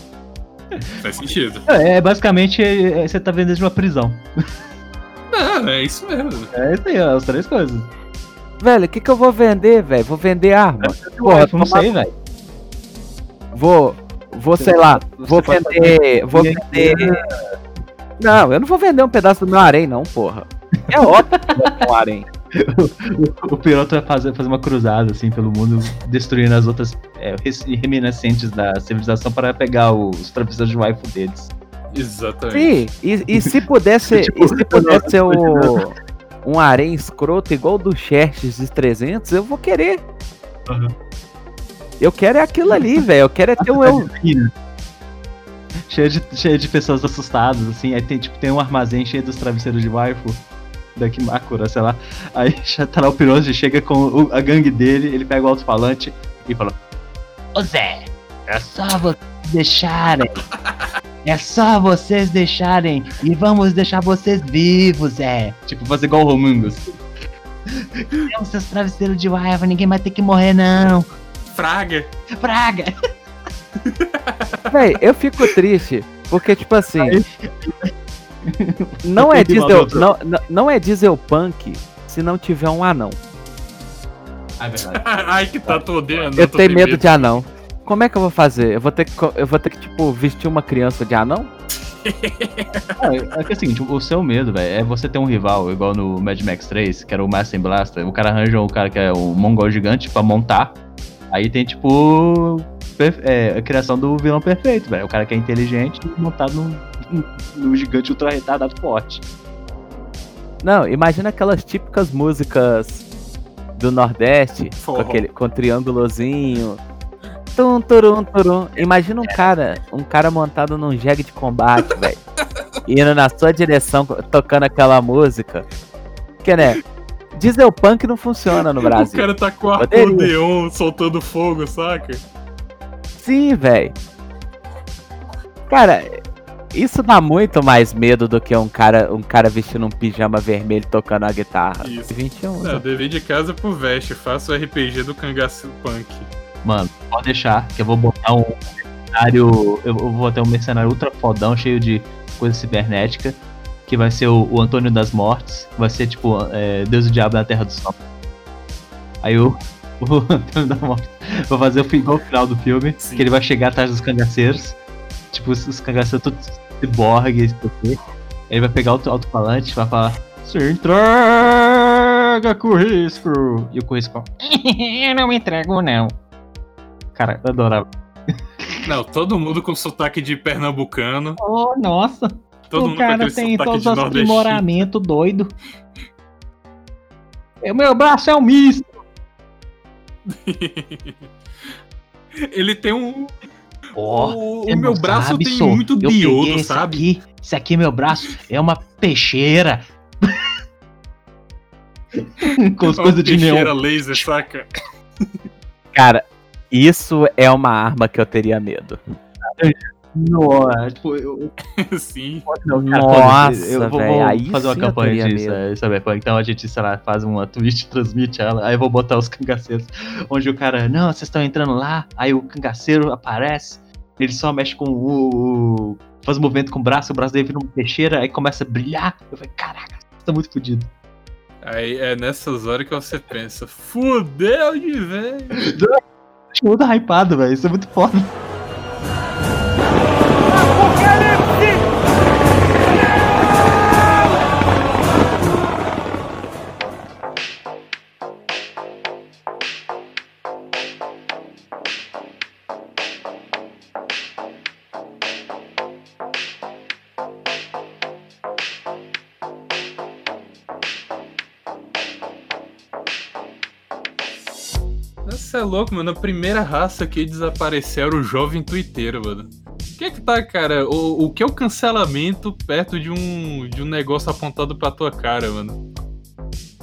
Faz sentido. É, basicamente é- é- você tá vendendo de uma prisão. Não, é isso mesmo. É isso aí, ó, as três coisas. Velho, o que, que eu vou vender, velho? Vou vender arma. Porra, eu não sei, velho. Vou. vou, sei lá, vou vender. Vou vender. Não, eu não vou vender um pedaço do meu harém, não, porra. É óbvio que um harém. O piloto vai fazer, fazer uma cruzada assim pelo mundo, destruindo as outras é, reminiscentes da civilização para pegar os travesseiros de waifu deles. Exatamente. Sim, e, e se pudesse, Tipo, e se pudesse ser o, um harém escroto igual do Xerxes de 300, eu vou querer. Aham. Eu quero é aquilo ali, velho. Eu quero é ter um eu. cheio, de, cheio de pessoas assustadas, assim. Aí tem, tipo, tem um armazém cheio dos travesseiros de waifu. Da Kimakura, sei lá. Aí tá lá o chega com o- a gangue dele, ele pega o alto-falante e fala: Ô Zé, é só vocês deixarem. É só vocês deixarem. E vamos deixar vocês vivos, Zé. Tipo, fazer igual o Romungos. Tem seus travesseiros de waifu, ninguém vai ter que morrer, não. Fraga. Praga! Véi, eu fico triste. Porque, tipo assim. Não é, diesel, não, não, não é diesel punk se não tiver um anão. É verdade. Ai, que tá tô odiando. Eu tô tenho medo de anão. Como é que eu vou fazer? Eu vou ter que, eu vou ter que tipo, vestir uma criança de anão? É, é que é o seguinte, o seu medo, velho, é você ter um rival, igual no Mad Max 3, que era o Master Blaster. O cara arranja um cara que é o mongol gigante pra montar. Aí tem, tipo, é, a criação do vilão perfeito, velho. O cara que é inteligente montado num, num gigante ultra retardado forte. Não, imagina aquelas típicas músicas do Nordeste, com, Forró. aquele, com triângulozinho. Tum, turum, turum. Imagina um cara, um cara montado num jegue de combate, velho. Indo na sua direção, tocando aquela música. Que né? Diesel punk não funciona no O Brasil. cara tá com Poderia. acordeon soltando fogo, saca? Sim, velho. Cara, isso dá muito mais medo do que um cara, um cara vestindo um pijama vermelho tocando a guitarra. Isso. 21, Não, né? dever de casa pro Veste, faço o RPG do cangaço punk. Mano, pode deixar, que eu vou botar um mercenário. Eu vou botar um mercenário ultra fodão, cheio de coisa cibernética. Que vai ser o, o Antônio das Mortes. Vai ser tipo é, Deus e o Diabo na Terra do Sol. Aí o, o Antônio das Mortes. Vou fazer o, fi- igual o final do filme. Sim. Que ele vai chegar atrás dos cangaceiros. Tipo, os, os cangaceiros todos aqui. Ele vai pegar o alto- alto-falante e vai falar. Se entrega, Currisco! E o Currisco. Eu não me entrego, não. Cara, eu adorava. Não, todo mundo com sotaque de pernambucano. Oh, nossa. Todo o mundo cara tem todos os aprimoramentos doido. O meu braço é um misto. Ele tem um. Ó, o meu braço sabe, tem muito esse sabe? Aqui, esse aqui, meu braço, é uma peixeira. Com as Uma coisas de peixeira neon. laser, saca? Cara, isso é uma arma que eu teria medo. Nossa, tipo, eu, Sim. Não, cara, Nossa, eu vou, fazer uma campanha eh, Cyberpunk. Então a gente, sei lá, faz uma twist, transmite ela. Aí eu vou botar os cangaceiros. Onde o cara, não, vocês estão entrando lá. Aí o cangaceiro aparece. Ele só mexe com o. o- faz um movimento com o braço. O braço dele vira uma peixeira. Aí começa a brilhar. Eu falei, caraca, você tá muito fodido. Aí é nessas horas que você pensa, fudeu de velho. Muito hypado, velho. Isso é muito foda. Louco, mano. A primeira raça que desapareceu era o jovem tuiteiro, mano. O que é que tá, cara? O, o que é o cancelamento perto de um, de um negócio apontado pra tua cara, mano?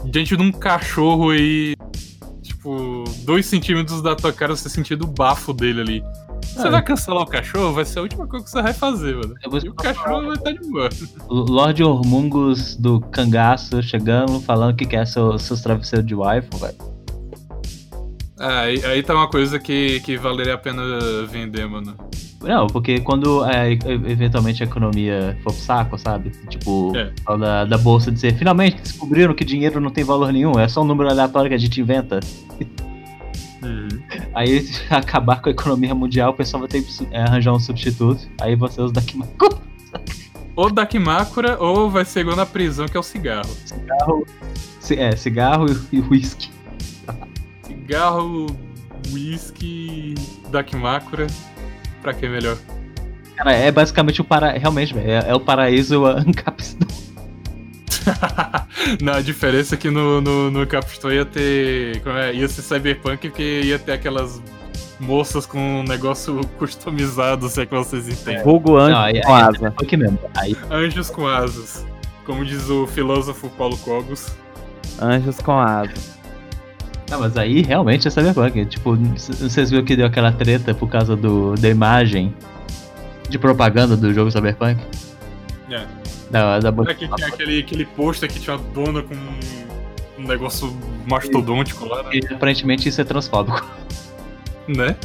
Diante de um cachorro aí, tipo, dois centímetros da tua cara, você sentindo o bafo dele ali. Você Ah, vai cancelar o cachorro? Vai ser a última coisa que você vai fazer, mano. E o cachorro vai estar de boa. Lorde Hormungus do cangaço chegando, falando que quer seu, seus travesseiros de waifu, velho. Ah, aí, aí tá uma coisa que, que valeria a pena vender, mano. Não, porque quando é, eventualmente a economia for pro saco, sabe? Tipo, É. da, da bolsa dizer, finalmente descobriram que dinheiro não tem valor nenhum, é só um número aleatório que a gente inventa. Uhum. Aí, se acabar com a economia mundial, o pessoal vai ter que é, arranjar um substituto. Aí você usa daqui Ou Dakimakura, ou vai ser igual na prisão, que é o cigarro. cigarro. ci- É, cigarro e e uísque. Cigarro, whisky, Dakimakura. Pra que melhor? Cara, é basicamente o para... Realmente, velho. É, é o paraíso Ancapistão. Não, a diferença é que no, no, no Capstone ia ter. como é, ia ser cyberpunk porque ia ter aquelas moças com um negócio customizado, se é que vocês entendem. Vulgo anjo Não, aí- com aí é asa. Aqui mesmo. Aí, Anjos com asas. Como diz o filósofo Paulo Cogos. Anjos com asa. Não, mas aí realmente é cyberpunk. Tipo, vocês viram que deu aquela treta por causa do, da imagem de propaganda do jogo cyberpunk? É. Da, da É que tinha aquele, aquele pôster que tinha uma dona com um negócio mastodôntico lá, né? E, aparentemente isso é transfóbico. né?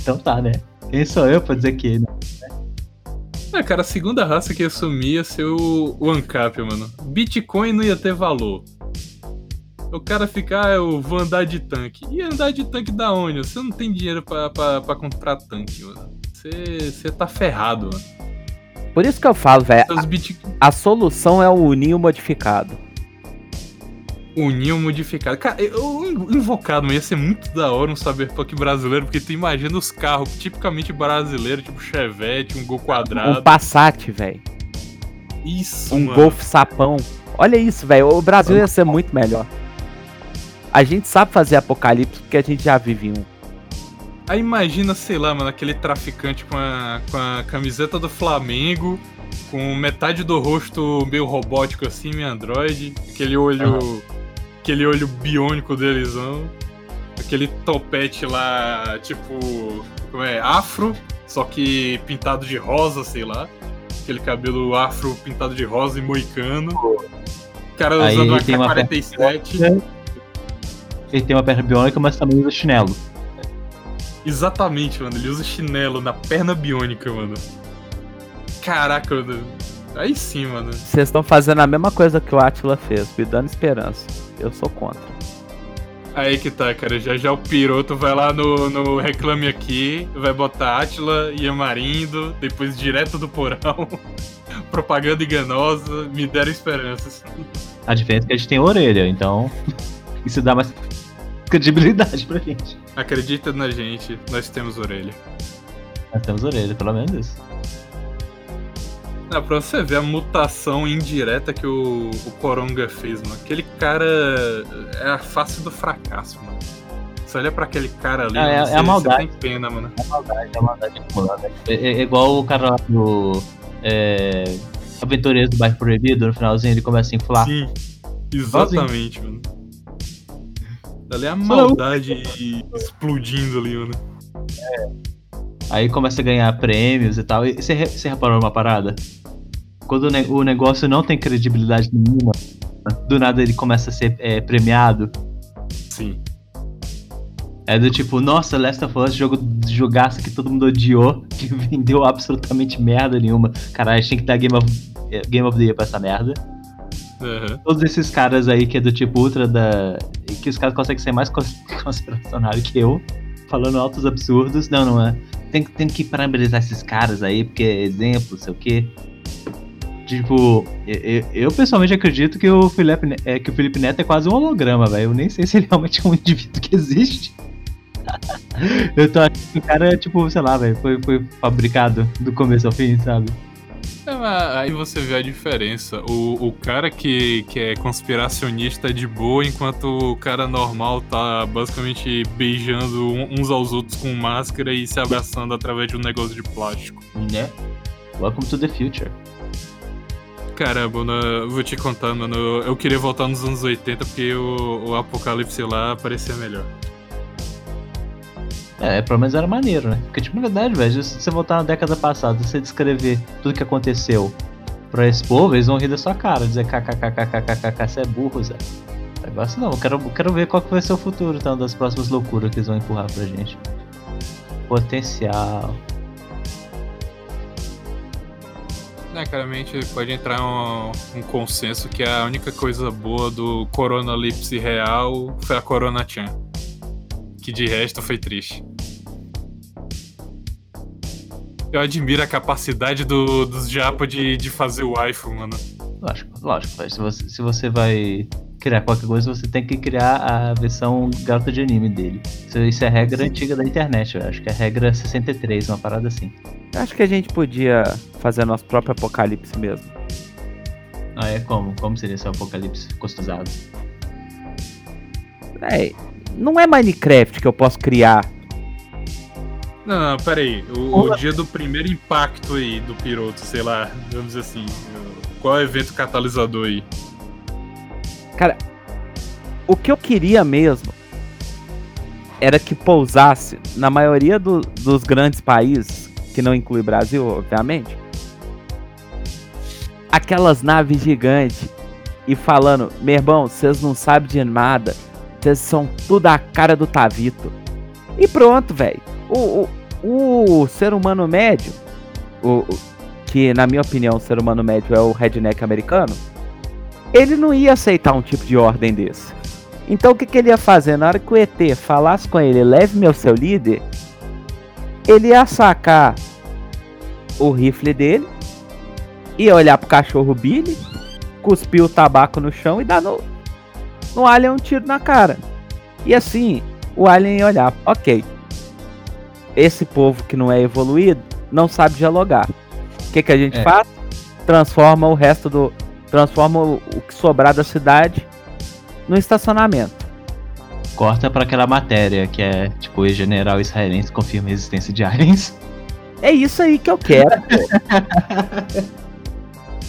Então tá, né? Quem sou eu pra dizer que né? É, cara, a segunda raça que ia sumir ia ser o, o ANCAP, mano. Bitcoin não ia ter valor. O cara ficar, ah, eu vou andar de tanque. E andar de tanque da onde? Você não tem dinheiro pra comprar tanque, mano. Você, você tá ferrado, mano. Por isso que eu falo, velho, Os bit... a solução é o ninho modificado. O ninho modificado. Cara, eu invocado, mas ia ser muito da hora um cyberpunk brasileiro, porque tu imagina os carros tipicamente brasileiros, tipo Chevette, um Gol quadrado. Um Passat, velho. Isso, Um mano. Golf sapão. Olha isso, velho. O Brasil ia ser muito melhor. A gente sabe fazer apocalipse porque a gente já vive um. Aí imagina, sei lá, mano, aquele traficante com a, com a camiseta do Flamengo, com metade do rosto meio robótico assim, meio android, aquele olho. aquele olho biônico delesão, aquele topete lá, tipo. como é? Afro, só que pintado de rosa, sei lá. Aquele cabelo afro pintado de rosa e moicano. O cara Aí usando uma tem uma K-47. Ele tem uma perna biônica, mas também usa chinelo. Exatamente, mano. Ele usa chinelo na perna biônica, mano. Caraca, mano. Aí sim, mano. Vocês estão fazendo a mesma coisa que o Atila fez, me dando esperança. Eu sou contra. Aí que tá, cara. Já já o piroto vai lá no, no Reclame Aqui, vai botar Atila e Amarindo, depois direto do porão. Propaganda enganosa, me deram esperanças. A diferença é que a gente tem orelha, então isso dá mais credibilidade pra gente. Acredita na gente, nós temos orelha. Nós temos orelha, pelo menos isso. Ah, pra você ver a mutação indireta que o, o Coronga fez, mano. Aquele cara é a face do fracasso, mano. Você olha pra aquele cara ali, Ah, é- mano, é a você- você maldade. tem pena, mano. É maldade, é maldade acumulada. É, é- é igual o cara lá do. É, Aventureiros do Bairro Proibido, no finalzinho ele começa a inflar. Sim, exatamente, mano. Ali é a maldade explodindo ali, mano. Aí começa a ganhar prêmios e tal. E você, você reparou uma parada? Quando o, ne- o negócio não tem credibilidade nenhuma, do nada ele começa a ser é, premiado. Sim. É do tipo, nossa, Last of Us, jogo jogaço que todo mundo odiou, que vendeu absolutamente merda nenhuma. Caralho, tinha que dar Game of, eh, Game of the Year pra essa merda. Aham. Todos esses caras aí que é do tipo ultra da. que os caras conseguem ser mais cons- conspiracionário que eu, falando altos absurdos. Não, não é. Tem, tem que parabenizar esses caras aí, porque é exemplo, sei o quê. Tipo, eu, eu- pessoalmente acredito que o, Felipe, é, que o Felipe Neto é quase um holograma, velho. Eu nem sei se ele realmente é um indivíduo que existe. eu tô achando que o cara, tipo, sei lá, velho, foi, foi fabricado do começo ao fim, sabe? É, aí você vê a diferença. O, o cara que, que é conspiracionista é de boa, enquanto o cara normal tá basicamente beijando uns aos outros com máscara e se abraçando através de um negócio de plástico. Né? Welcome to the future. Caramba, eu vou te contar, mano. Eu, eu queria voltar nos anos 80 porque o, o apocalipse lá parecia melhor. É, pelo menos era maneiro, né? Porque, tipo, na verdade, velho, se você voltar na década passada, você descrever tudo que aconteceu pra esse povo, eles vão rir da sua cara, dizer kkkkkkk, você é burro, Zé. Negócio não, eu quero, quero ver qual que vai ser o futuro, então, das próximas loucuras que eles vão empurrar pra gente. Potencial. É, claramente pode entrar um, um consenso que a única coisa boa do coronalipse real foi a Corona Chan. Que de resto foi triste. Eu admiro a capacidade do, dos japa de, de fazer o waifu, mano. Lógico, lógico. velho. Se você, se você vai criar qualquer coisa, você tem que criar a versão garota de anime dele. Isso, isso é regra antiga da internet, eu acho que é regra 63, uma parada assim. Eu acho que a gente podia fazer nosso próprio apocalipse mesmo. Ah, é como? Como seria esse apocalipse customizado? É, não é Minecraft que eu posso criar. Não, não, pera aí. O, o dia do primeiro impacto aí do piloto, sei lá, vamos dizer assim. Qual é o evento catalisador aí? Cara, o que eu queria mesmo era que pousasse na maioria do- dos grandes países, que não inclui Brasil, obviamente, aquelas naves gigantes e falando: meu irmão, vocês não sabem de nada, vocês são tudo a cara do Tavito. E pronto, velho. O, o, o ser humano médio, o, o- que na minha opinião o ser humano médio é o redneck americano, ele não ia aceitar um tipo de ordem desse. Então o que, que ele ia fazer? Na hora que o ET falasse com ele, leve meu seu líder, ele ia sacar o rifle dele, ia olhar pro cachorro Billy, cuspir o tabaco no chão e dar no, no alien um tiro na cara. E assim, o alien ia olhar, ok. Esse povo que não é evoluído não sabe dialogar. O que, que a gente É. faz? Transforma o resto do. Transforma o, o que sobrar da cidade no estacionamento. Corta pra aquela matéria que é tipo o general israelense confirma a existência de aliens. É isso aí que eu quero.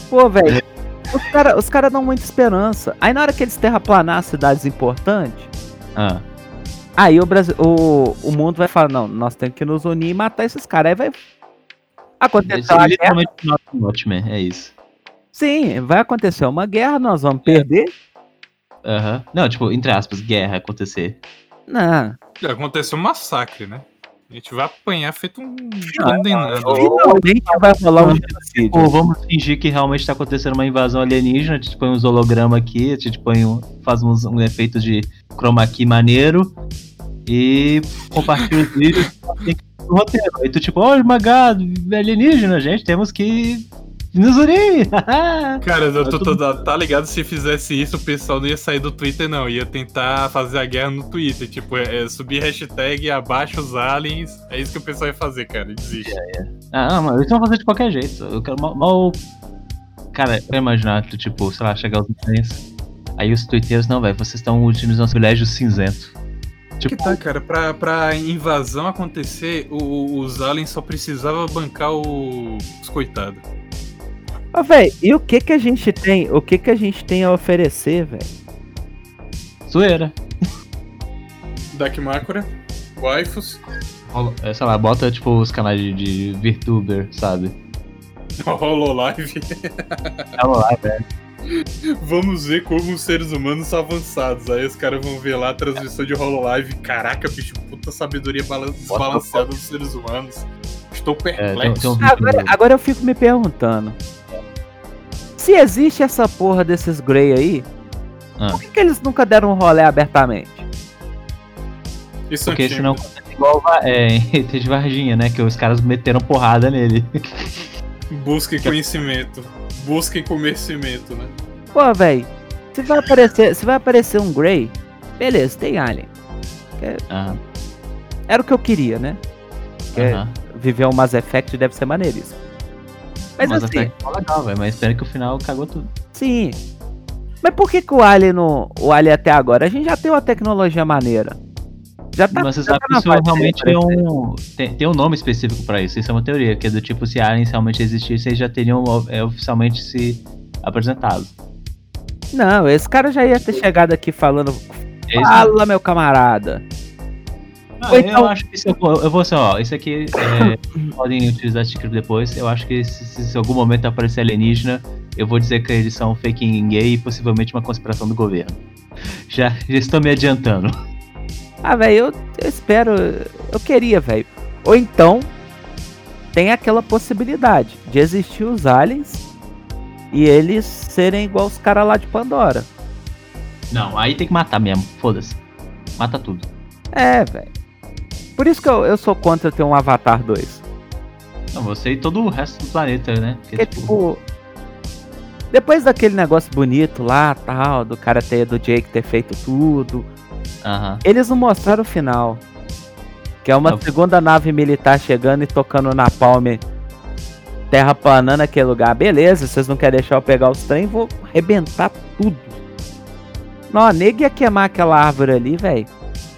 Pô, velho. Os caras os cara dão muita esperança. Aí na hora que eles terraplanar cidades importantes, Ah, aí o, Brasil, o, o mundo vai falar, não, nós temos que nos unir e matar esses caras. Aí vai acontecer é uma guerra. literalmente o nosso Watchmen, é isso. Sim, vai acontecer uma guerra, nós vamos perder. Aham. Não, tipo, entre aspas, guerra acontecer. Não. Aconteceu um massacre, né? A gente vai apanhar feito um Ah, condenado. Finalmente vai rolar um genocídio. Ou vamos fingir que realmente tá acontecendo uma invasão alienígena, a gente põe uns hologramas aqui, a gente põe um, faz uns, um efeito de chroma key maneiro e compartilha os vídeos no roteiro. Aí tu tipo, oh, magado, alienígena, gente, temos que unir. Cara, eu tô, tô- tá ligado? Se fizesse isso, o pessoal não ia sair do Twitter, não. Ia tentar fazer a guerra no Twitter. Tipo, é, é subir hashtag abaixo os aliens. É isso que o pessoal ia fazer, cara. Desiste. ah, não, mas eles vão fazer de qualquer jeito. Eu quero mal. mal- Cara, eu quero imaginar, tu, tipo, sei lá, chegar os aliens. Aí os twitteiros, não, velho, vocês estão utilizando privilégio cinzento. Que Tipo, tá, cara, pra, pra invasão acontecer, o- os aliens só precisavam bancar o- os coitados. Ô, velho, e o que que a gente tem? O que que a gente tem a oferecer, velho? zoeira. Dakimakura, waifus, é, sei lá, bota tipo os canais de, de VTuber, sabe? Hololive. Tá lá, velho. Vamos ver como os seres humanos são avançados. Aí os caras vão ver lá a transmissão de Hololive. Caraca, bicho, puta sabedoria balan- desbalanceada dos seres humanos. Estou É, tem, perplexo. tem um Agora, agora eu fico me perguntando. Se existe essa porra desses Grey aí, Ah. por que, que eles nunca deram um rolê abertamente? Isso Porque antigo. senão acontece igual é, de Varginha, né? Que os caras meteram porrada nele. Busquem conhecimento. Busquem conhecimento, né? Pô, velho, se vai aparecer, se vai aparecer um Grey, beleza, tem Alien. Ah, Era o que eu queria, né? É. aham. Viver um Mass Effect deve ser maneiríssimo. Mas, Mas assim, legal, velho. Mas espera que o final cagou tudo. sim. Mas por que, que o Alien no, o Alien até agora? A gente já tem uma tecnologia maneira. Já tá, Mas você sabe tá que isso realmente é aparecer. um. Tem, tem um nome específico pra isso. Isso é uma teoria, que é do tipo, se aliens realmente existissem, eles já teriam é, oficialmente se apresentado. Não, esse cara já ia ter chegado aqui falando. Fala, meu camarada. Ah, Ou então- Eu acho que se eu, eu vou assim, ó, isso aqui é, podem utilizar esse script depois. Eu acho que se, se em algum momento aparecer alienígena, eu vou dizer que eles são fake gay e possivelmente uma conspiração do governo. Já, já estou me adiantando. Ah, velho, eu, eu espero. Eu queria, velho. Ou então, tem aquela possibilidade de existir os aliens e eles serem igual os caras lá de Pandora. Não, aí tem que matar mesmo, foda-se. Mata tudo. É, velho. Por isso que eu, eu sou contra ter um Avatar 2. Não, você e todo o resto do planeta, né? Porque, Porque, tipo. Depois daquele negócio bonito lá, tal, do cara ter, do Jake ter feito tudo, aham. eles não mostraram o final. Que é uma Não. segunda nave militar chegando e tocando na palme, terraplanando aquele lugar. Beleza, vocês não querem deixar eu pegar os trem, vou arrebentar tudo. Não, a nega ia queimar aquela árvore ali, velho.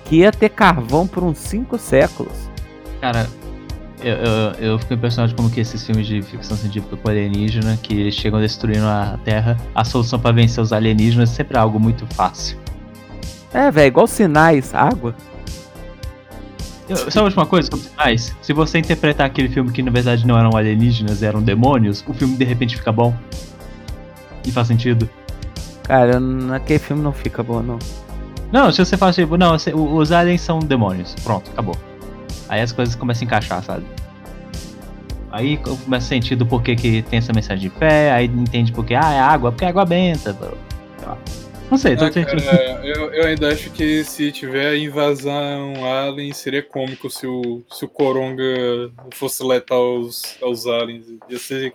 Que ia ter carvão por uns 5 séculos. Cara, eu, eu, eu fico impressionado como que esses filmes de ficção científica com alienígena, que eles chegam destruindo a Terra, a solução pra vencer os alienígenas é sempre algo muito fácil. É, velho, igual sinais, água. Eu, sabe a última coisa sinais? Se você interpretar aquele filme que na verdade não eram alienígenas, eram demônios, o filme de repente fica bom. E faz sentido. Cara, naquele filme não fica bom, não. Não, se você fala tipo, não, os aliens são demônios. Pronto, acabou. Aí as coisas começam a encaixar, sabe? Aí começa a sentido por que que tem essa mensagem de fé, aí entende porque, ah, é água, porque é água benta. Não sei, tô Ah, sentindo. cara, eu, eu ainda acho que se tiver invasão alien, seria cômico se o, se o Coronga fosse letal aos, aos aliens. Ia ser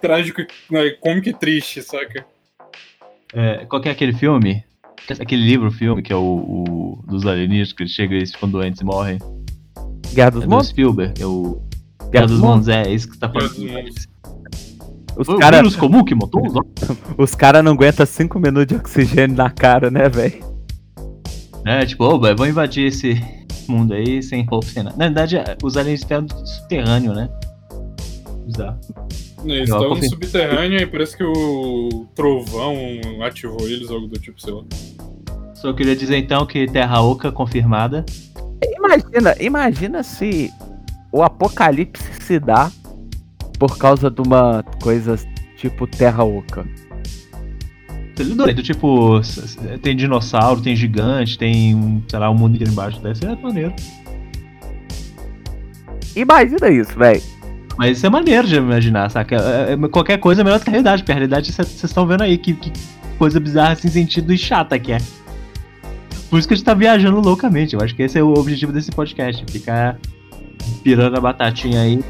trágico, e- não, é cômico e triste, saca? É, qual que é aquele filme? Aquele livro, filme, que é o, o dos alienígenas, que eles chegam e eles ficam doentes e morrem. Guerra dos É do Mundos? Spielberg, é o. Guerra Guerra dos dos Mundos, é, é isso que você tá falando. Os Foi o caras vírus comum que matou os homens? os cara não aguentam 5 minutos de oxigênio na cara, né, velho? É, tipo, ô, velho, vamos invadir esse mundo aí sem roupa, sem nada. Na verdade, os aliens estão no subterrâneo, né? Bizarro. Eles Eu estavam no confio. subterrâneo e parece que o trovão ativou eles, algo do tipo, sei lá. Só queria dizer então que Terra Oca confirmada. Imagina, imagina se o apocalipse se dá por causa de uma coisa tipo Terra Oca. Ele é doido, tipo, tem dinossauro, tem gigante, tem, um, sei lá, um mundo inteiro embaixo dessa, é maneiro. Imagina isso, velho. Mas isso é maneiro de imaginar, saca? É- é- qualquer coisa é melhor do que a realidade, porque a realidade vocês estão vendo aí que, que coisa bizarra sem sentido e chata que é. Por isso que a gente tá viajando loucamente. Eu acho que esse é o objetivo desse podcast, ficar pirando a batatinha aí.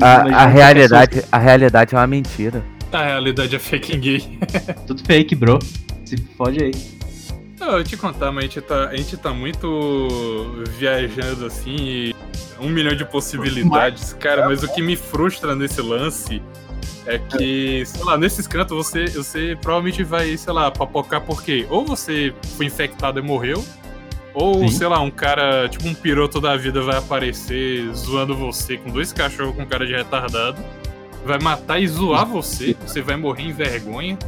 A, a realidade, a realidade é uma mentira. A realidade é fake gay. Tudo fake, bro. Se fode aí. Eu te contar, mas a gente tá, a gente tá muito viajando assim, e um milhão de possibilidades, cara, mas o que me frustra nesse lance é que, sei lá, nesses cantos você, você provavelmente vai, sei lá, papocar porque ou você foi infectado e morreu, ou, Sim. sei lá, um cara, tipo um piroto da vida vai aparecer zoando você com dois cachorros com cara de retardado, vai matar e zoar você, você vai morrer em vergonha.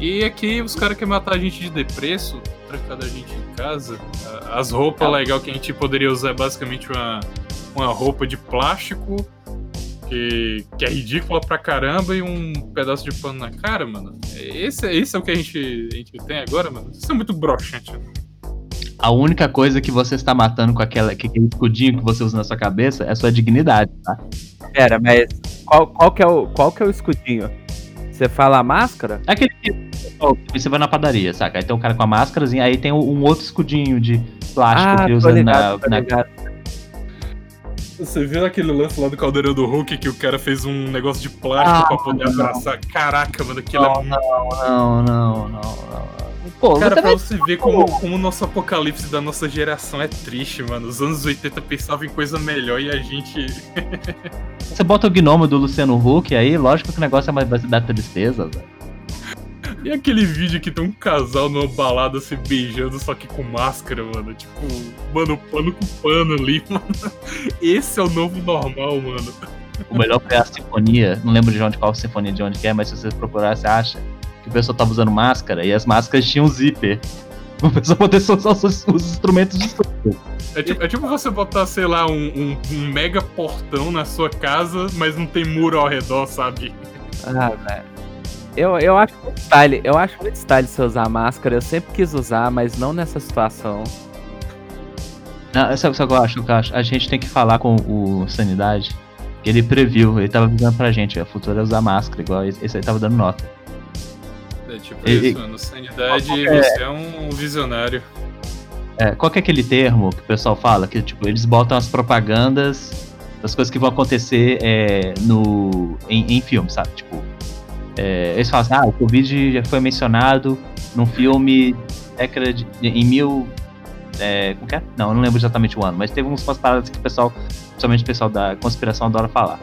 E aqui os caras querem matar a gente de depreço, trancar a gente em casa. As roupas legais que a gente poderia usar é basicamente uma, uma roupa de plástico, que, que é ridícula pra caramba, e um pedaço de pano na cara, mano. Esse, esse é o que a gente, a gente tem agora, mano. Isso é muito broxante. mano. A única coisa que você está matando com aquela, com aquele escudinho que você usa na sua cabeça é a sua dignidade, tá? Pera, mas qual, qual, que é o, qual que é o escudinho? Você fala a máscara? É aquele que você vai na padaria, saca? Aí tem um cara com a máscarazinha, aí tem um outro escudinho de plástico que Ah, tô usa ligado, na, na-. Você viu aquele lance lá do Caldeirão do Hulk que o cara fez um negócio de plástico Ah, pra poder não. abraçar? Caraca, mano, aquilo é Não. Não, não, não, não. Pô, Cara, pra você ver como, como o nosso apocalipse da nossa geração é triste, mano. Os anos 80 pensavam em coisa melhor e a gente. você bota o gnomo do Luciano Huck aí, lógico que o negócio é mais- vai dar tristeza, velho. E aquele vídeo que tem um casal numa balada se beijando, só que com máscara, mano. Tipo, mano, pano com pano ali, mano. Esse é o novo normal, mano. O melhor foi a sinfonia, não lembro de onde, qual sinfonia de onde que é, mas se você procurar, você acha que o pessoal tava usando máscara e as máscaras tinham zíper. O pessoal poder usar os, os instrumentos de som. É tipo, é tipo você botar, sei lá, um, um- um mega portão na sua casa, mas não tem muro ao redor, sabe? Ah, velho. Eu, eu acho muito style, eu acho muito style você usar máscara. Eu sempre quis usar, mas não nessa situação. Não, sabe, sabe o que eu acho, o que eu acho? A gente tem que falar com o Sanidade. que Ele previu, ele tava avisando pra gente, a futura é usar máscara, igual esse aí tava dando nota. É tipo E- isso, mano. Sanidade, É. você é um visionário. É, qual que é aquele termo que o pessoal fala? Que tipo, eles botam as propagandas das coisas que vão acontecer é, no, em, em filme, sabe? Tipo, é, eles falam assim, ah, o Covid já foi mencionado num filme década de, em mil. É, como que é? Não, eu não lembro exatamente o ano, mas teve umas paradas que o pessoal, principalmente o pessoal da conspiração, adora falar.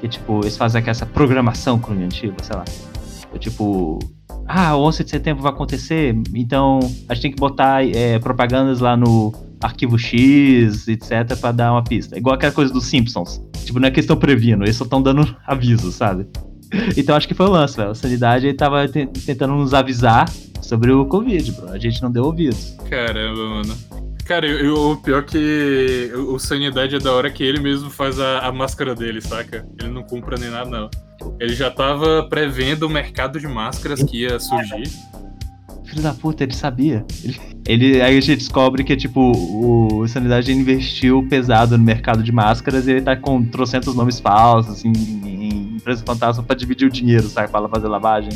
Que tipo, eles fazem aquela essa programação cognitiva, sei lá. É, tipo, ah, o 11 de setembro vai acontecer, então a gente tem que botar é, propagandas lá no arquivo X, etc, pra dar uma pista. Igual aquela coisa dos Simpsons. Tipo, não é que estão previndo, eles só estão dando aviso, sabe? Então acho que foi o lance, velho. A sanidade tava te- tentando nos avisar sobre o Covid, bro. A gente não deu ouvidos. Caramba, mano. Cara, eu, o pior que o, Sanidade é da hora que ele mesmo faz a, a máscara dele, saca? Ele não compra nem nada, não. Ele já tava prevendo o mercado de máscaras que ia surgir. Filho da puta, ele sabia. Ele, ele- aí a gente descobre que, tipo, o, o Sanidade investiu pesado no mercado de máscaras e ele tá com trocentos nomes falsos, assim, em, em empresa fantasma pra dividir o dinheiro, sabe? Pra ela fazer lavagem.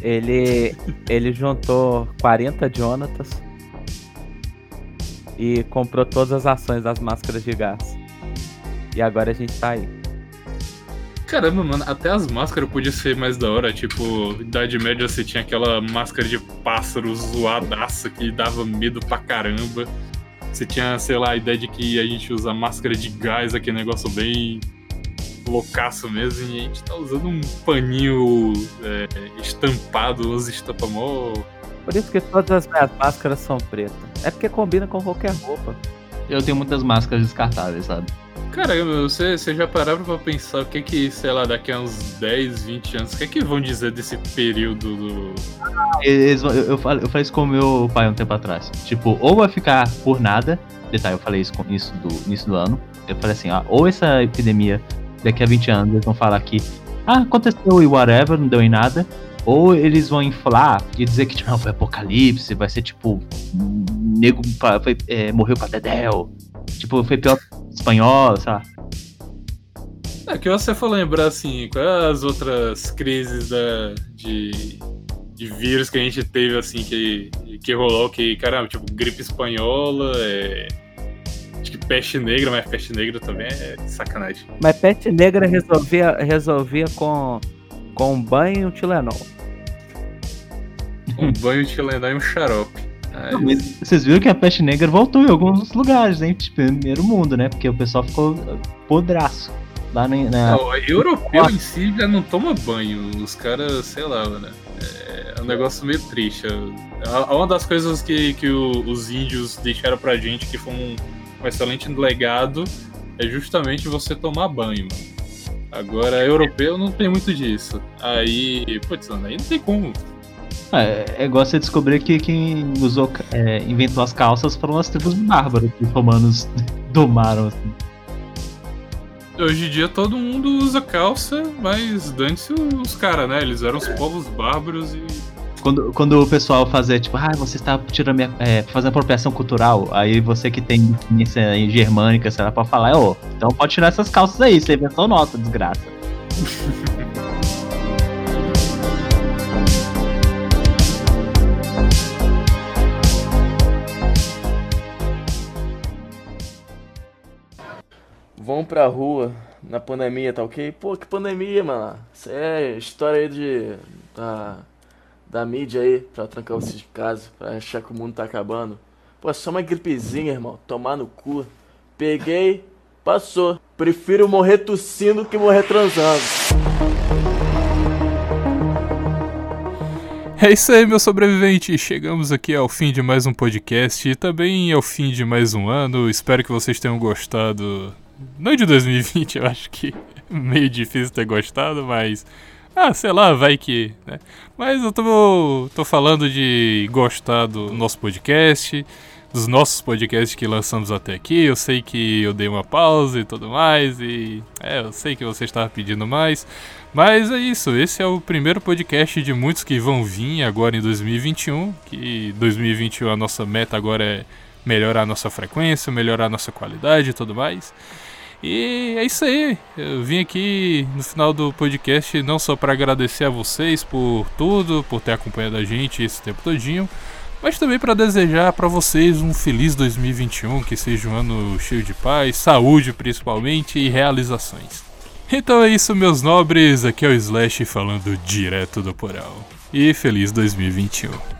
Ele, ele juntou 40 Jonatas e comprou todas as ações das máscaras de gás. E agora a gente tá aí. Caramba, mano, até as máscaras podiam ser mais da hora. Tipo, Idade Média você tinha aquela máscara de pássaro zoadaça que dava medo pra caramba. Você tinha, sei lá, a ideia de que a gente usa máscara de gás, aquele negócio bem loucaço mesmo, e a gente tá usando um paninho é, estampado, umas estampas mó. Por isso que todas as minhas máscaras são pretas. É porque combina com qualquer roupa. Eu tenho muitas máscaras descartáveis, sabe? Caramba, você, você já parava pra pensar o que que, sei lá, daqui a uns 10, 20 anos, o que que vão dizer desse período do. Eles vão- eu, eu, falei, eu falei isso com meu pai um tempo atrás. Tipo, ou vai ficar por nada. Detalhe, eu falei isso com isso do início do ano. Eu falei assim, ó, ou essa epidemia daqui a 20 anos eles vão falar que ah, aconteceu e whatever, não deu em nada. Ou eles vão inflar e dizer que tipo, não, foi apocalipse, vai ser tipo. Nego foi, é, morreu pra Dedel. Tipo, foi pior que espanhol, lá. É que você for lembrar assim, quais as outras crises da, de, de vírus que a gente teve assim, que, que rolou, que, caramba, tipo, gripe espanhola, é, acho que peste negra, mas peste negra também é sacanagem. Mas peste negra resolvia, resolvia com, com um banho e um Tilenol. Um banho de Tilenol e um xarope. Aí, Não, mas Vocês viram que a peste negra voltou em alguns lugares, hein? Tipo, primeiro mundo, né? Porque o pessoal ficou podraço. Lá na. na- Não, o europeu em si já não toma banho. Os caras, sei lá, mano. É um negócio meio triste. É Uma das coisas que, que os índios deixaram pra gente, que foi um, um excelente legado, é justamente você tomar banho. Agora, europeu não tem muito disso. Aí, putz, aí não tem como. É, é igual você descobrir que quem usou, é, inventou as calças foram as tribos bárbaras que os romanos domaram. Assim. Hoje em dia todo mundo usa calça, mas dane-se os caras, né? Eles eram os povos bárbaros e Quando, quando o pessoal fazia, tipo, ah, você está tirando minha, é, fazendo apropriação cultural, aí você que tem influência em germânica, sei lá, pode falar, ô, então pode tirar essas calças aí, isso é invenção nossa, desgraça. Vão pra rua na pandemia, tá ok? Pô, que pandemia, mano. Isso é história aí de. da. da mídia aí, pra trancar vocês de casa, pra achar que o mundo tá acabando. Pô, é só uma gripezinha, irmão. Tomar no cu. Peguei, passou. Prefiro morrer tossindo que morrer transando. É isso aí, meu sobrevivente. Chegamos aqui ao fim de mais um podcast e também ao fim de mais um ano. Espero que vocês tenham gostado. Não de 2020, eu acho que meio difícil ter gostado, mas. Ah, sei lá, vai que. Né? Mas eu tô, tô falando de gostar do nosso podcast, dos nossos podcasts que lançamos até aqui. Eu sei que eu dei uma pausa e tudo mais, e. É, eu sei que você estava pedindo mais. Mas é isso, esse é o primeiro podcast de muitos que vão vir agora em 2021. Que 2021 a nossa meta agora é melhorar a nossa frequência, melhorar a nossa qualidade e tudo mais. E é isso aí. Eu vim aqui no final do podcast não só para agradecer a vocês por tudo, por ter acompanhado a gente esse tempo todinho, mas também para desejar para vocês um feliz 2021, que seja um ano cheio de paz, saúde principalmente e realizações. Então é isso, meus nobres. Aqui é o Slash falando direto do porão. E feliz 2021.